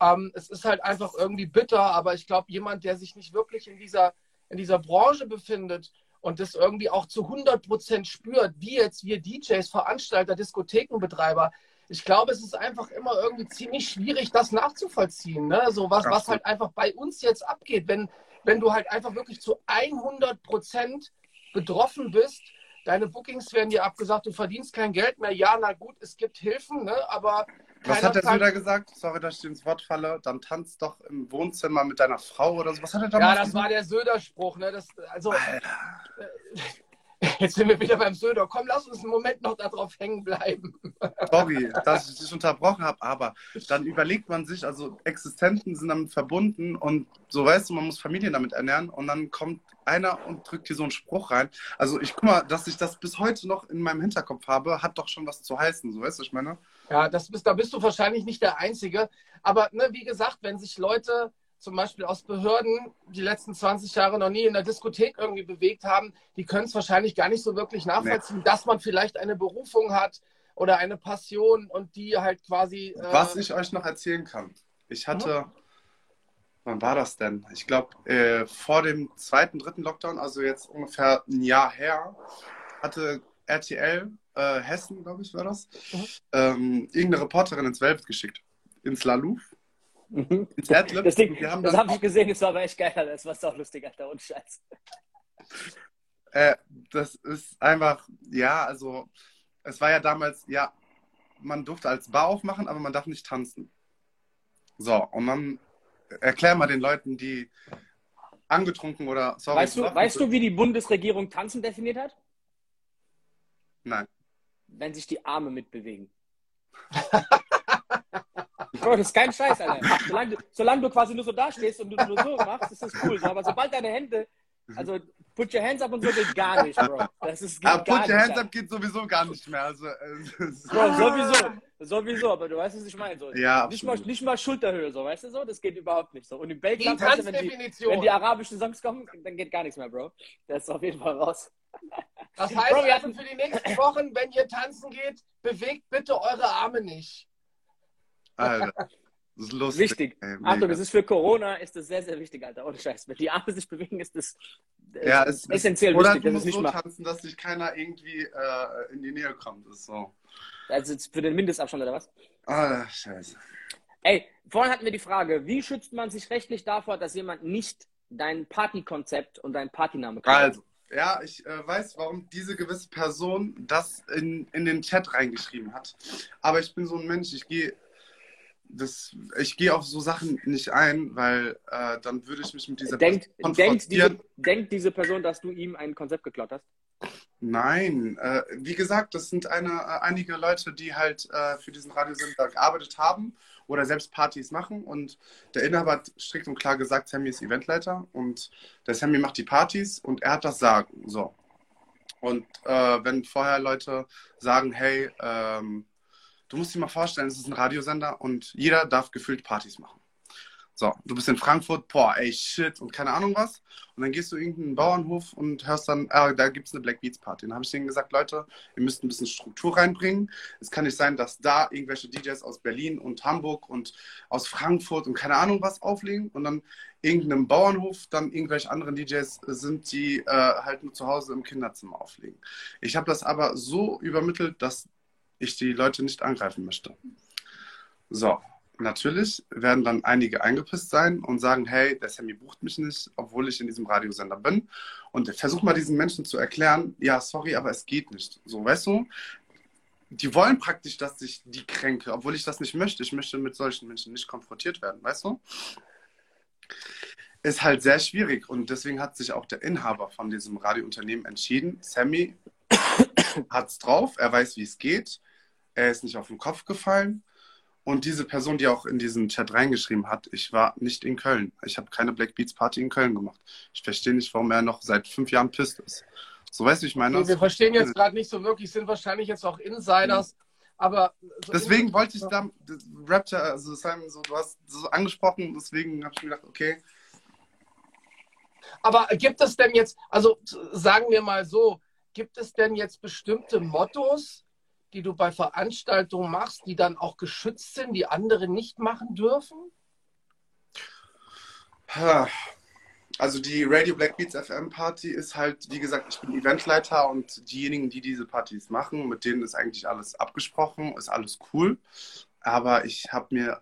ähm, es ist halt einfach irgendwie bitter, aber ich glaube, jemand, der sich nicht wirklich in dieser, in dieser Branche befindet und das irgendwie auch zu 100 Prozent spürt, wie jetzt wir DJs, Veranstalter, Diskothekenbetreiber, ich glaube, es ist einfach immer irgendwie ziemlich schwierig, das nachzuvollziehen. Ne? So was, was halt einfach bei uns jetzt abgeht, wenn, wenn du halt einfach wirklich zu 100 Prozent betroffen bist. Deine Bookings werden dir abgesagt, du verdienst kein Geld mehr. Ja, na gut, es gibt Hilfen, ne? aber Was hat der Söder gesagt? Sorry, dass ich ins Wort falle. Dann tanzt doch im Wohnzimmer mit deiner Frau oder so. Was hat er Ja, damals das war gesagt? der Söder-Spruch. Ne? Das, also, jetzt sind wir wieder beim Söder. Komm, lass uns einen Moment noch darauf hängen bleiben. Sorry, dass ich dich unterbrochen habe, aber dann überlegt man sich, also Existenten sind damit verbunden und so weißt du, man muss Familien damit ernähren und dann kommt einer und drückt hier so einen Spruch rein. Also ich guck mal, dass ich das bis heute noch in meinem Hinterkopf habe, hat doch schon was zu heißen, so weißt du, ich meine? Ja, das bist, da bist du wahrscheinlich nicht der Einzige. Aber ne, wie gesagt, wenn sich Leute zum Beispiel aus Behörden die letzten 20 Jahre noch nie in der Diskothek irgendwie bewegt haben, die können es wahrscheinlich gar nicht so wirklich nachvollziehen, dass man vielleicht eine Berufung hat oder eine Passion und die halt quasi. Äh, Was ich euch noch erzählen kann. Ich hatte, wann war das denn? Ich glaube, äh, vor dem zweiten, dritten Lockdown, also jetzt ungefähr ein Jahr her, hatte RTL äh, Hessen, glaube ich, war das, Mhm. ähm, irgendeine Reporterin ins Velvet geschickt. Ins Laluf, Mhm. Das Ding, Wir haben das dann habe ich gesehen, das war aber echt geil. Das war auch lustig, Alter, und Scheiß. Äh, das ist einfach, ja, also es war ja damals, ja, man durfte als Bar aufmachen, aber man darf nicht tanzen. So, und dann erklär mal den Leuten, die angetrunken oder, sorry, Weißt du, weißt du, wie die Bundesregierung Tanzen definiert hat? Nein. Wenn sich die Arme mitbewegen. Bro, das ist kein Scheiß, Alter. Solange du, solange du quasi nur so dastehst und du nur so machst, ist das cool. So, aber sobald deine Hände, also put your hands up und so geht gar nicht, Bro. Das ist geht Aber gar Put Your nicht, Hands Alter. Up geht sowieso gar nicht mehr. Also, äh, Bro, sowieso. Sowieso, aber du weißt, was ich meine. So. Ja, nicht, mal, nicht mal Schulterhöhe, so, weißt du so? Das geht überhaupt nicht so. Und in Belgien, wenn, die, Tanzdefinition. wenn die arabischen Songs kommen, dann geht gar nichts mehr, Bro. Das ist auf jeden Fall raus. Das heißt Bro, wir also für die nächsten Wochen, wenn ihr tanzen geht, bewegt bitte eure Arme nicht. Alter, das ist lustig. Wichtig. Ey, Achtung, das ist für Corona ist das sehr, sehr wichtig, Alter. Ohne Scheiß. Wenn die Arme sich bewegen, ist das äh, ja, ist es, essentiell Oder wichtig, du musst nicht so macht. tanzen, dass dich keiner irgendwie äh, in die Nähe kommt. Das ist so. Also jetzt für den Mindestabstand oder was? Ah, scheiße. Ey, vorhin hatten wir die Frage, wie schützt man sich rechtlich davor, dass jemand nicht dein Partykonzept und dein Partyname kennt? Also, ja, ich äh, weiß, warum diese gewisse Person das in, in den Chat reingeschrieben hat. Aber ich bin so ein Mensch, ich gehe das, ich gehe auf so Sachen nicht ein, weil äh, dann würde ich mich mit dieser denkt, Person denkt, diese, konfrontieren. denkt diese Person, dass du ihm ein Konzept geklaut hast? Nein, äh, wie gesagt, das sind eine, äh, einige Leute, die halt äh, für diesen Radiosender gearbeitet haben oder selbst Partys machen. Und der Inhaber hat strikt und klar gesagt, Sammy ist Eventleiter und der Sammy macht die Partys und er hat das Sagen. So. Und äh, wenn vorher Leute sagen, hey, ähm, du musst dir mal vorstellen, es ist ein Radiosender und jeder darf gefühlt Partys machen. So, du bist in Frankfurt, boah, ey, shit und keine Ahnung was. Und dann gehst du irgendeinen Bauernhof und hörst dann, ah, da gibt es eine Black Beats Party. Dann habe ich denen gesagt, Leute, ihr müsst ein bisschen Struktur reinbringen. Es kann nicht sein, dass da irgendwelche DJs aus Berlin und Hamburg und aus Frankfurt und keine Ahnung was auflegen und dann irgendeinem Bauernhof dann irgendwelche anderen DJs sind, die äh, halt nur zu Hause im Kinderzimmer auflegen. Ich habe das aber so übermittelt, dass ich die Leute nicht angreifen möchte. So, natürlich werden dann einige eingepisst sein und sagen, hey, der Sammy bucht mich nicht, obwohl ich in diesem Radiosender bin. Und versuch mal diesen Menschen zu erklären, ja, sorry, aber es geht nicht. So, weißt du? Die wollen praktisch, dass ich die kränke, obwohl ich das nicht möchte. Ich möchte mit solchen Menschen nicht konfrontiert werden, weißt du? Ist halt sehr schwierig und deswegen hat sich auch der Inhaber von diesem Radiounternehmen entschieden, Sammy hat's drauf, er weiß, wie es geht, er ist nicht auf den Kopf gefallen und diese Person, die auch in diesen Chat reingeschrieben hat, ich war nicht in Köln. Ich habe keine Black Beats Party in Köln gemacht. Ich verstehe nicht, warum er noch seit fünf Jahren pisst ist. So weißt du, ich meine. wir verstehen jetzt gerade nicht so wirklich, sind wahrscheinlich jetzt auch Insiders. Aber so deswegen wollte ich da, Raptor, also Simon, so, du hast so angesprochen, deswegen habe ich mir gedacht, okay. Aber gibt es denn jetzt, also sagen wir mal so, gibt es denn jetzt bestimmte Mottos, die du bei Veranstaltungen machst, die dann auch geschützt sind, die andere nicht machen dürfen? Also die Radio Black Beats FM Party ist halt, wie gesagt, ich bin Eventleiter und diejenigen, die diese Partys machen, mit denen ist eigentlich alles abgesprochen, ist alles cool. Aber ich habe mir,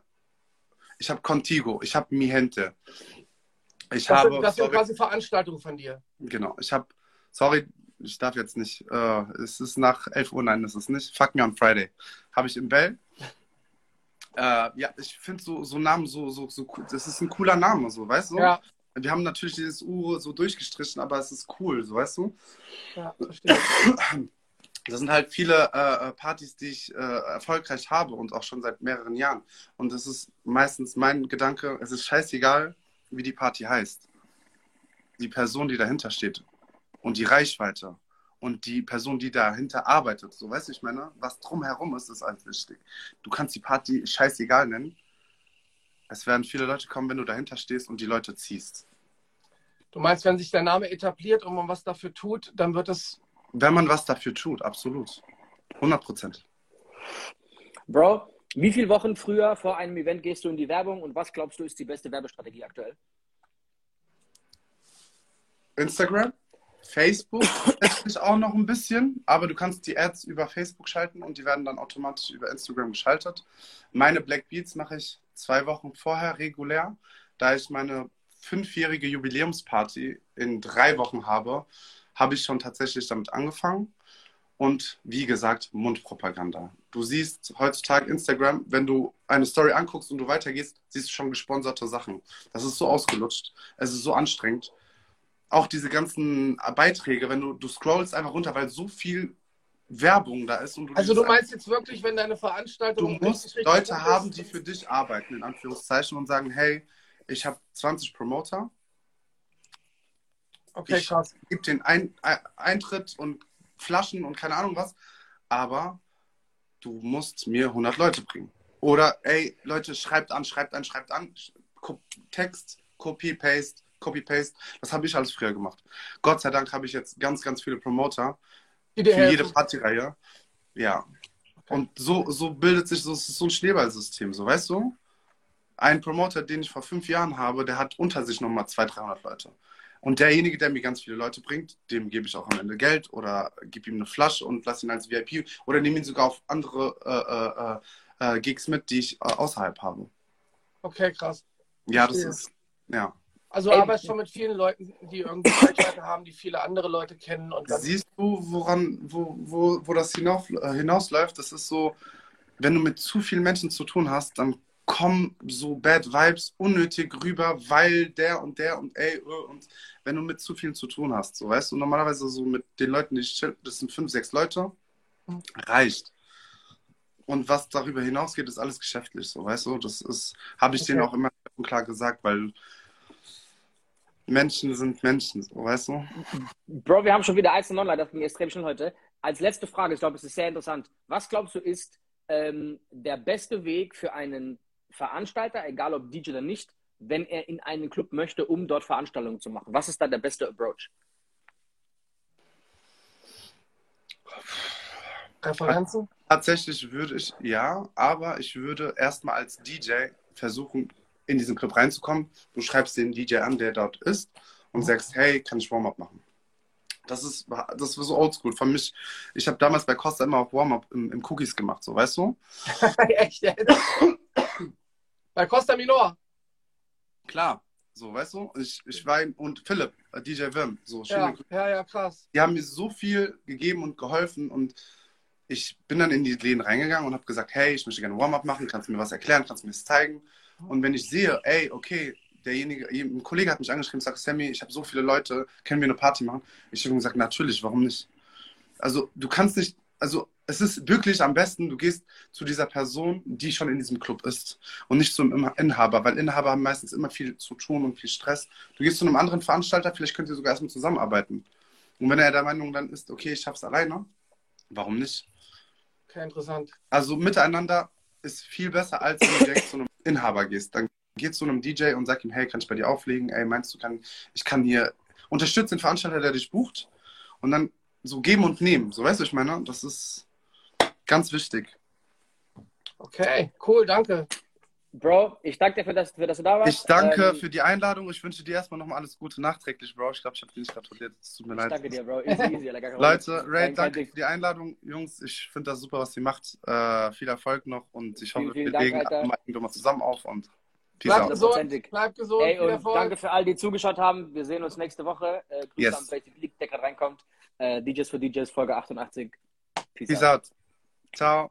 ich habe Contigo, ich habe Mi Gente. Ich das habe, sind, das sind quasi Veranstaltungen von dir. Genau, ich habe, sorry, ich darf jetzt nicht, äh, es ist nach 11 Uhr, nein, das ist nicht. Fuck me on Friday. Habe ich im Bell. Äh, ja, ich finde so, so Namen so, so, so cool. Das ist ein cooler Name, so, weißt du? Ja. Wir haben natürlich dieses U so durchgestrichen, aber es ist cool, so, weißt du? Ja, verstehe. Das sind halt viele äh, äh, Partys, die ich äh, erfolgreich habe und auch schon seit mehreren Jahren. Und das ist meistens mein Gedanke, es ist scheißegal, wie die Party heißt. Die Person, die dahinter steht, und die Reichweite und die Person, die dahinter arbeitet. So, weißt du, ich meine, was drumherum ist, ist alles wichtig. Du kannst die Party scheißegal nennen. Es werden viele Leute kommen, wenn du dahinter stehst und die Leute ziehst. Du meinst, wenn sich der Name etabliert und man was dafür tut, dann wird es. Wenn man was dafür tut, absolut. 100 Prozent. Bro, wie viele Wochen früher vor einem Event gehst du in die Werbung und was glaubst du ist die beste Werbestrategie aktuell? Instagram. Facebook tatsächlich auch noch ein bisschen, aber du kannst die Ads über Facebook schalten und die werden dann automatisch über Instagram geschaltet. Meine Black Beats mache ich zwei Wochen vorher regulär, da ich meine fünfjährige Jubiläumsparty in drei Wochen habe, habe ich schon tatsächlich damit angefangen. Und wie gesagt, Mundpropaganda. Du siehst heutzutage Instagram, wenn du eine Story anguckst und du weitergehst, siehst du schon gesponserte Sachen. Das ist so ausgelutscht. Es ist so anstrengend auch diese ganzen Beiträge, wenn du, du scrollst einfach runter, weil so viel Werbung da ist. Du also du meinst jetzt wirklich, wenn deine Veranstaltung... Du musst Leute haben, die für dich arbeiten, in Anführungszeichen, und sagen, hey, ich habe 20 Promoter. Okay, ich krass. Ich gebe den Ein Eintritt und Flaschen und keine Ahnung was, aber du musst mir 100 Leute bringen. Oder, ey, Leute, schreibt an, schreibt an, schreibt an, Text, Copy, Paste, Copy-Paste. Das habe ich alles früher gemacht. Gott sei Dank habe ich jetzt ganz, ganz viele Promoter für jede Partyreihe. Ja. Okay. Und so, so bildet sich so, so ein Schneeballsystem, so weißt du? Ein Promoter, den ich vor fünf Jahren habe, der hat unter sich nochmal 200, 300 Leute. Und derjenige, der mir ganz viele Leute bringt, dem gebe ich auch am Ende Geld oder gebe ihm eine Flasche und lasse ihn als VIP oder nehme ihn sogar auf andere äh, äh, äh, Gigs mit, die ich äh, außerhalb habe. Okay, krass. Ja, das ist, ja. Also Ey, arbeitest schon mit vielen Leuten, die irgendwie Reichweite haben, die viele andere Leute kennen. Und Siehst du, woran, wo, wo, wo das hinauf, äh, hinausläuft? Das ist so, wenn du mit zu vielen Menschen zu tun hast, dann kommen so Bad Vibes unnötig rüber, weil der und der und ey, äh, und wenn du mit zu vielen zu tun hast, so weißt du, normalerweise so mit den Leuten, die ich chill, das sind fünf, sechs Leute, reicht. Und was darüber hinausgeht, ist alles geschäftlich, so weißt du, das ist, habe ich Okay. denen auch immer klar gesagt, weil Menschen sind Menschen, so weißt du. Bro, wir haben schon wieder 1 zu 9, leider, das ging extrem schnell heute. Als letzte Frage, ich glaube, es ist sehr interessant. Was glaubst du ist ähm, der beste Weg für einen Veranstalter, egal ob DJ oder nicht, wenn er in einen Club möchte, um dort Veranstaltungen zu machen? Was ist da der beste Approach? Referenzen? Tatsächlich würde ich, ja, aber ich würde erstmal als DJ versuchen, in diesen Club reinzukommen. Du schreibst den DJ an, der dort ist und sagst, hey, kann ich Warm-up machen? Das ist, das ist so oldschool. Für mich, ich habe damals bei Costa immer auch Warm-up im, im Cookies gemacht, so, weißt du? Echt? Bei Costa Minor. Klar, so, weißt du? Ich, ich war, und Philipp, äh, DJ Wim, so, Ja, ja, ja, krass. die haben mir so viel gegeben und geholfen und ich bin dann in die Läden reingegangen und habe gesagt, hey, ich möchte gerne Warm-up machen, kannst du mir was erklären, kannst du mir das zeigen? Und wenn ich sehe, ey, okay, derjenige, ein Kollege hat mich angeschrieben und sagt, Sammy, ich habe so viele Leute, können wir eine Party machen? Ich habe gesagt, natürlich, warum nicht? Also du kannst nicht, also es ist wirklich am besten, du gehst zu dieser Person, die schon in diesem Club ist und nicht zum Inhaber, weil Inhaber haben meistens immer viel zu tun und viel Stress. Du gehst zu einem anderen Veranstalter, vielleicht könnt ihr sogar erstmal zusammenarbeiten. Und wenn er der Meinung dann ist, okay, ich schaff's alleine, warum nicht? Okay, interessant. Also miteinander ist viel besser, als direkt zu einem Inhaber gehst. Dann geh zu einem DJ und sag ihm, hey, kann ich bei dir auflegen? Ey, meinst du, kann, ich kann hier unterstützen den Veranstalter, der dich bucht und dann so geben und nehmen. So weißt du, ich meine, das ist ganz wichtig. Okay, cool, danke. Bro, ich danke dir, für das, für dass du da warst. Ich danke Ähm, für die Einladung. Ich wünsche dir erstmal nochmal alles Gute nachträglich, Bro. Ich glaube, ich habe dir nicht gratuliert. Es tut mir Ich leid. danke dir, Bro. Easy, easy. Alter, Leute. Ray, Kein- danke für die Einladung, Jungs. Ich finde das super, was ihr macht. Äh, viel Erfolg noch und ich hoffe, Vielen, vielen wir Dank, legen mal irgendwann mal zusammen auf und Peace Bleib out. gesund, bleib gesund, Ey, und Erfolg. danke für all die zugeschaut haben. Wir sehen uns nächste Woche. Äh, Grüße Yes. an Basic League, der gerade reinkommt. Äh, DJs für DJs, Folge 88. Peace, Peace out. out. Ciao.